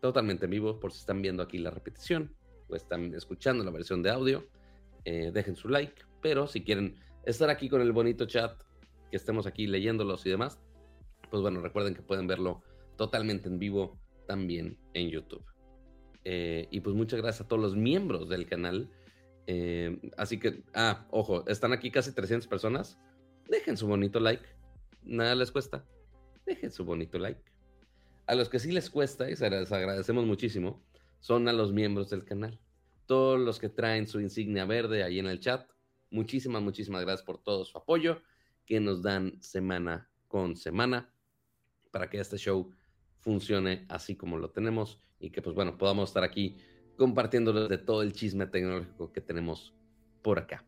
totalmente en vivo, por si están viendo aquí la repetición o están escuchando la versión de audio. Eh, dejen su like, pero si quieren estar aquí con el bonito chat, que estemos aquí leyéndolos y demás, pues bueno, recuerden que pueden verlo totalmente en vivo también en YouTube. Eh, y pues muchas gracias a todos los miembros del canal. Eh, así que, ah, ojo, están aquí casi 300 personas. Dejen su bonito like. Nada les cuesta. Dejen su bonito like. A los que sí les cuesta, y se les agradecemos muchísimo, son a los miembros del canal. Todos los que traen su insignia verde ahí en el chat. Muchísimas, muchísimas gracias por todo su apoyo que nos dan semana con semana para que este show funcione así como lo tenemos y que pues bueno, podamos estar aquí compartiéndoles de todo el chisme tecnológico que tenemos por acá.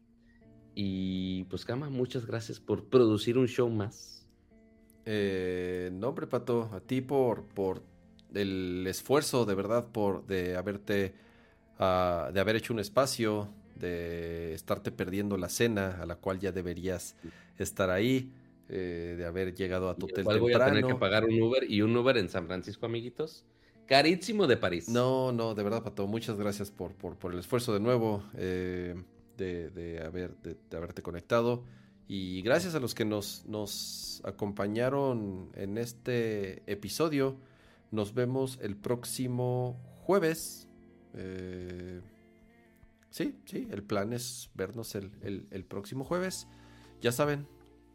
Y pues Kama, muchas gracias por producir un show más. Eh, no, hombre, Pato, a ti por, por el esfuerzo de verdad, por de haberte, ah, de haber hecho un espacio, de estarte perdiendo la cena a la cual ya deberías estar ahí. Eh, de haber llegado a tu hotel voy a tener que pagar un Uber y un Uber en San Francisco, amiguitos. Carísimo de París. No, no, de verdad, Pato, muchas gracias por, por, el esfuerzo de nuevo eh, de, haber, de, haberte conectado. Y gracias a los que nos, nos acompañaron en este episodio. Nos vemos el próximo jueves. Eh, sí, sí, el plan es vernos el, el próximo jueves. Ya saben,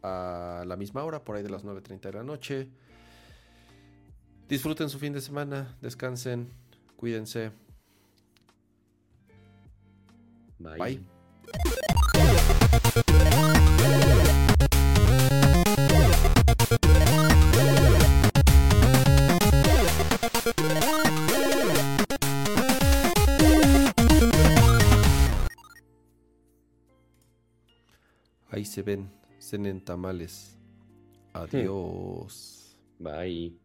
a la misma hora, por ahí de las 9.30 de la noche. Disfruten su fin de semana, descansen, cuídense. Bye. Bye. Ahí se ven cenen tamales. Adiós. Bye.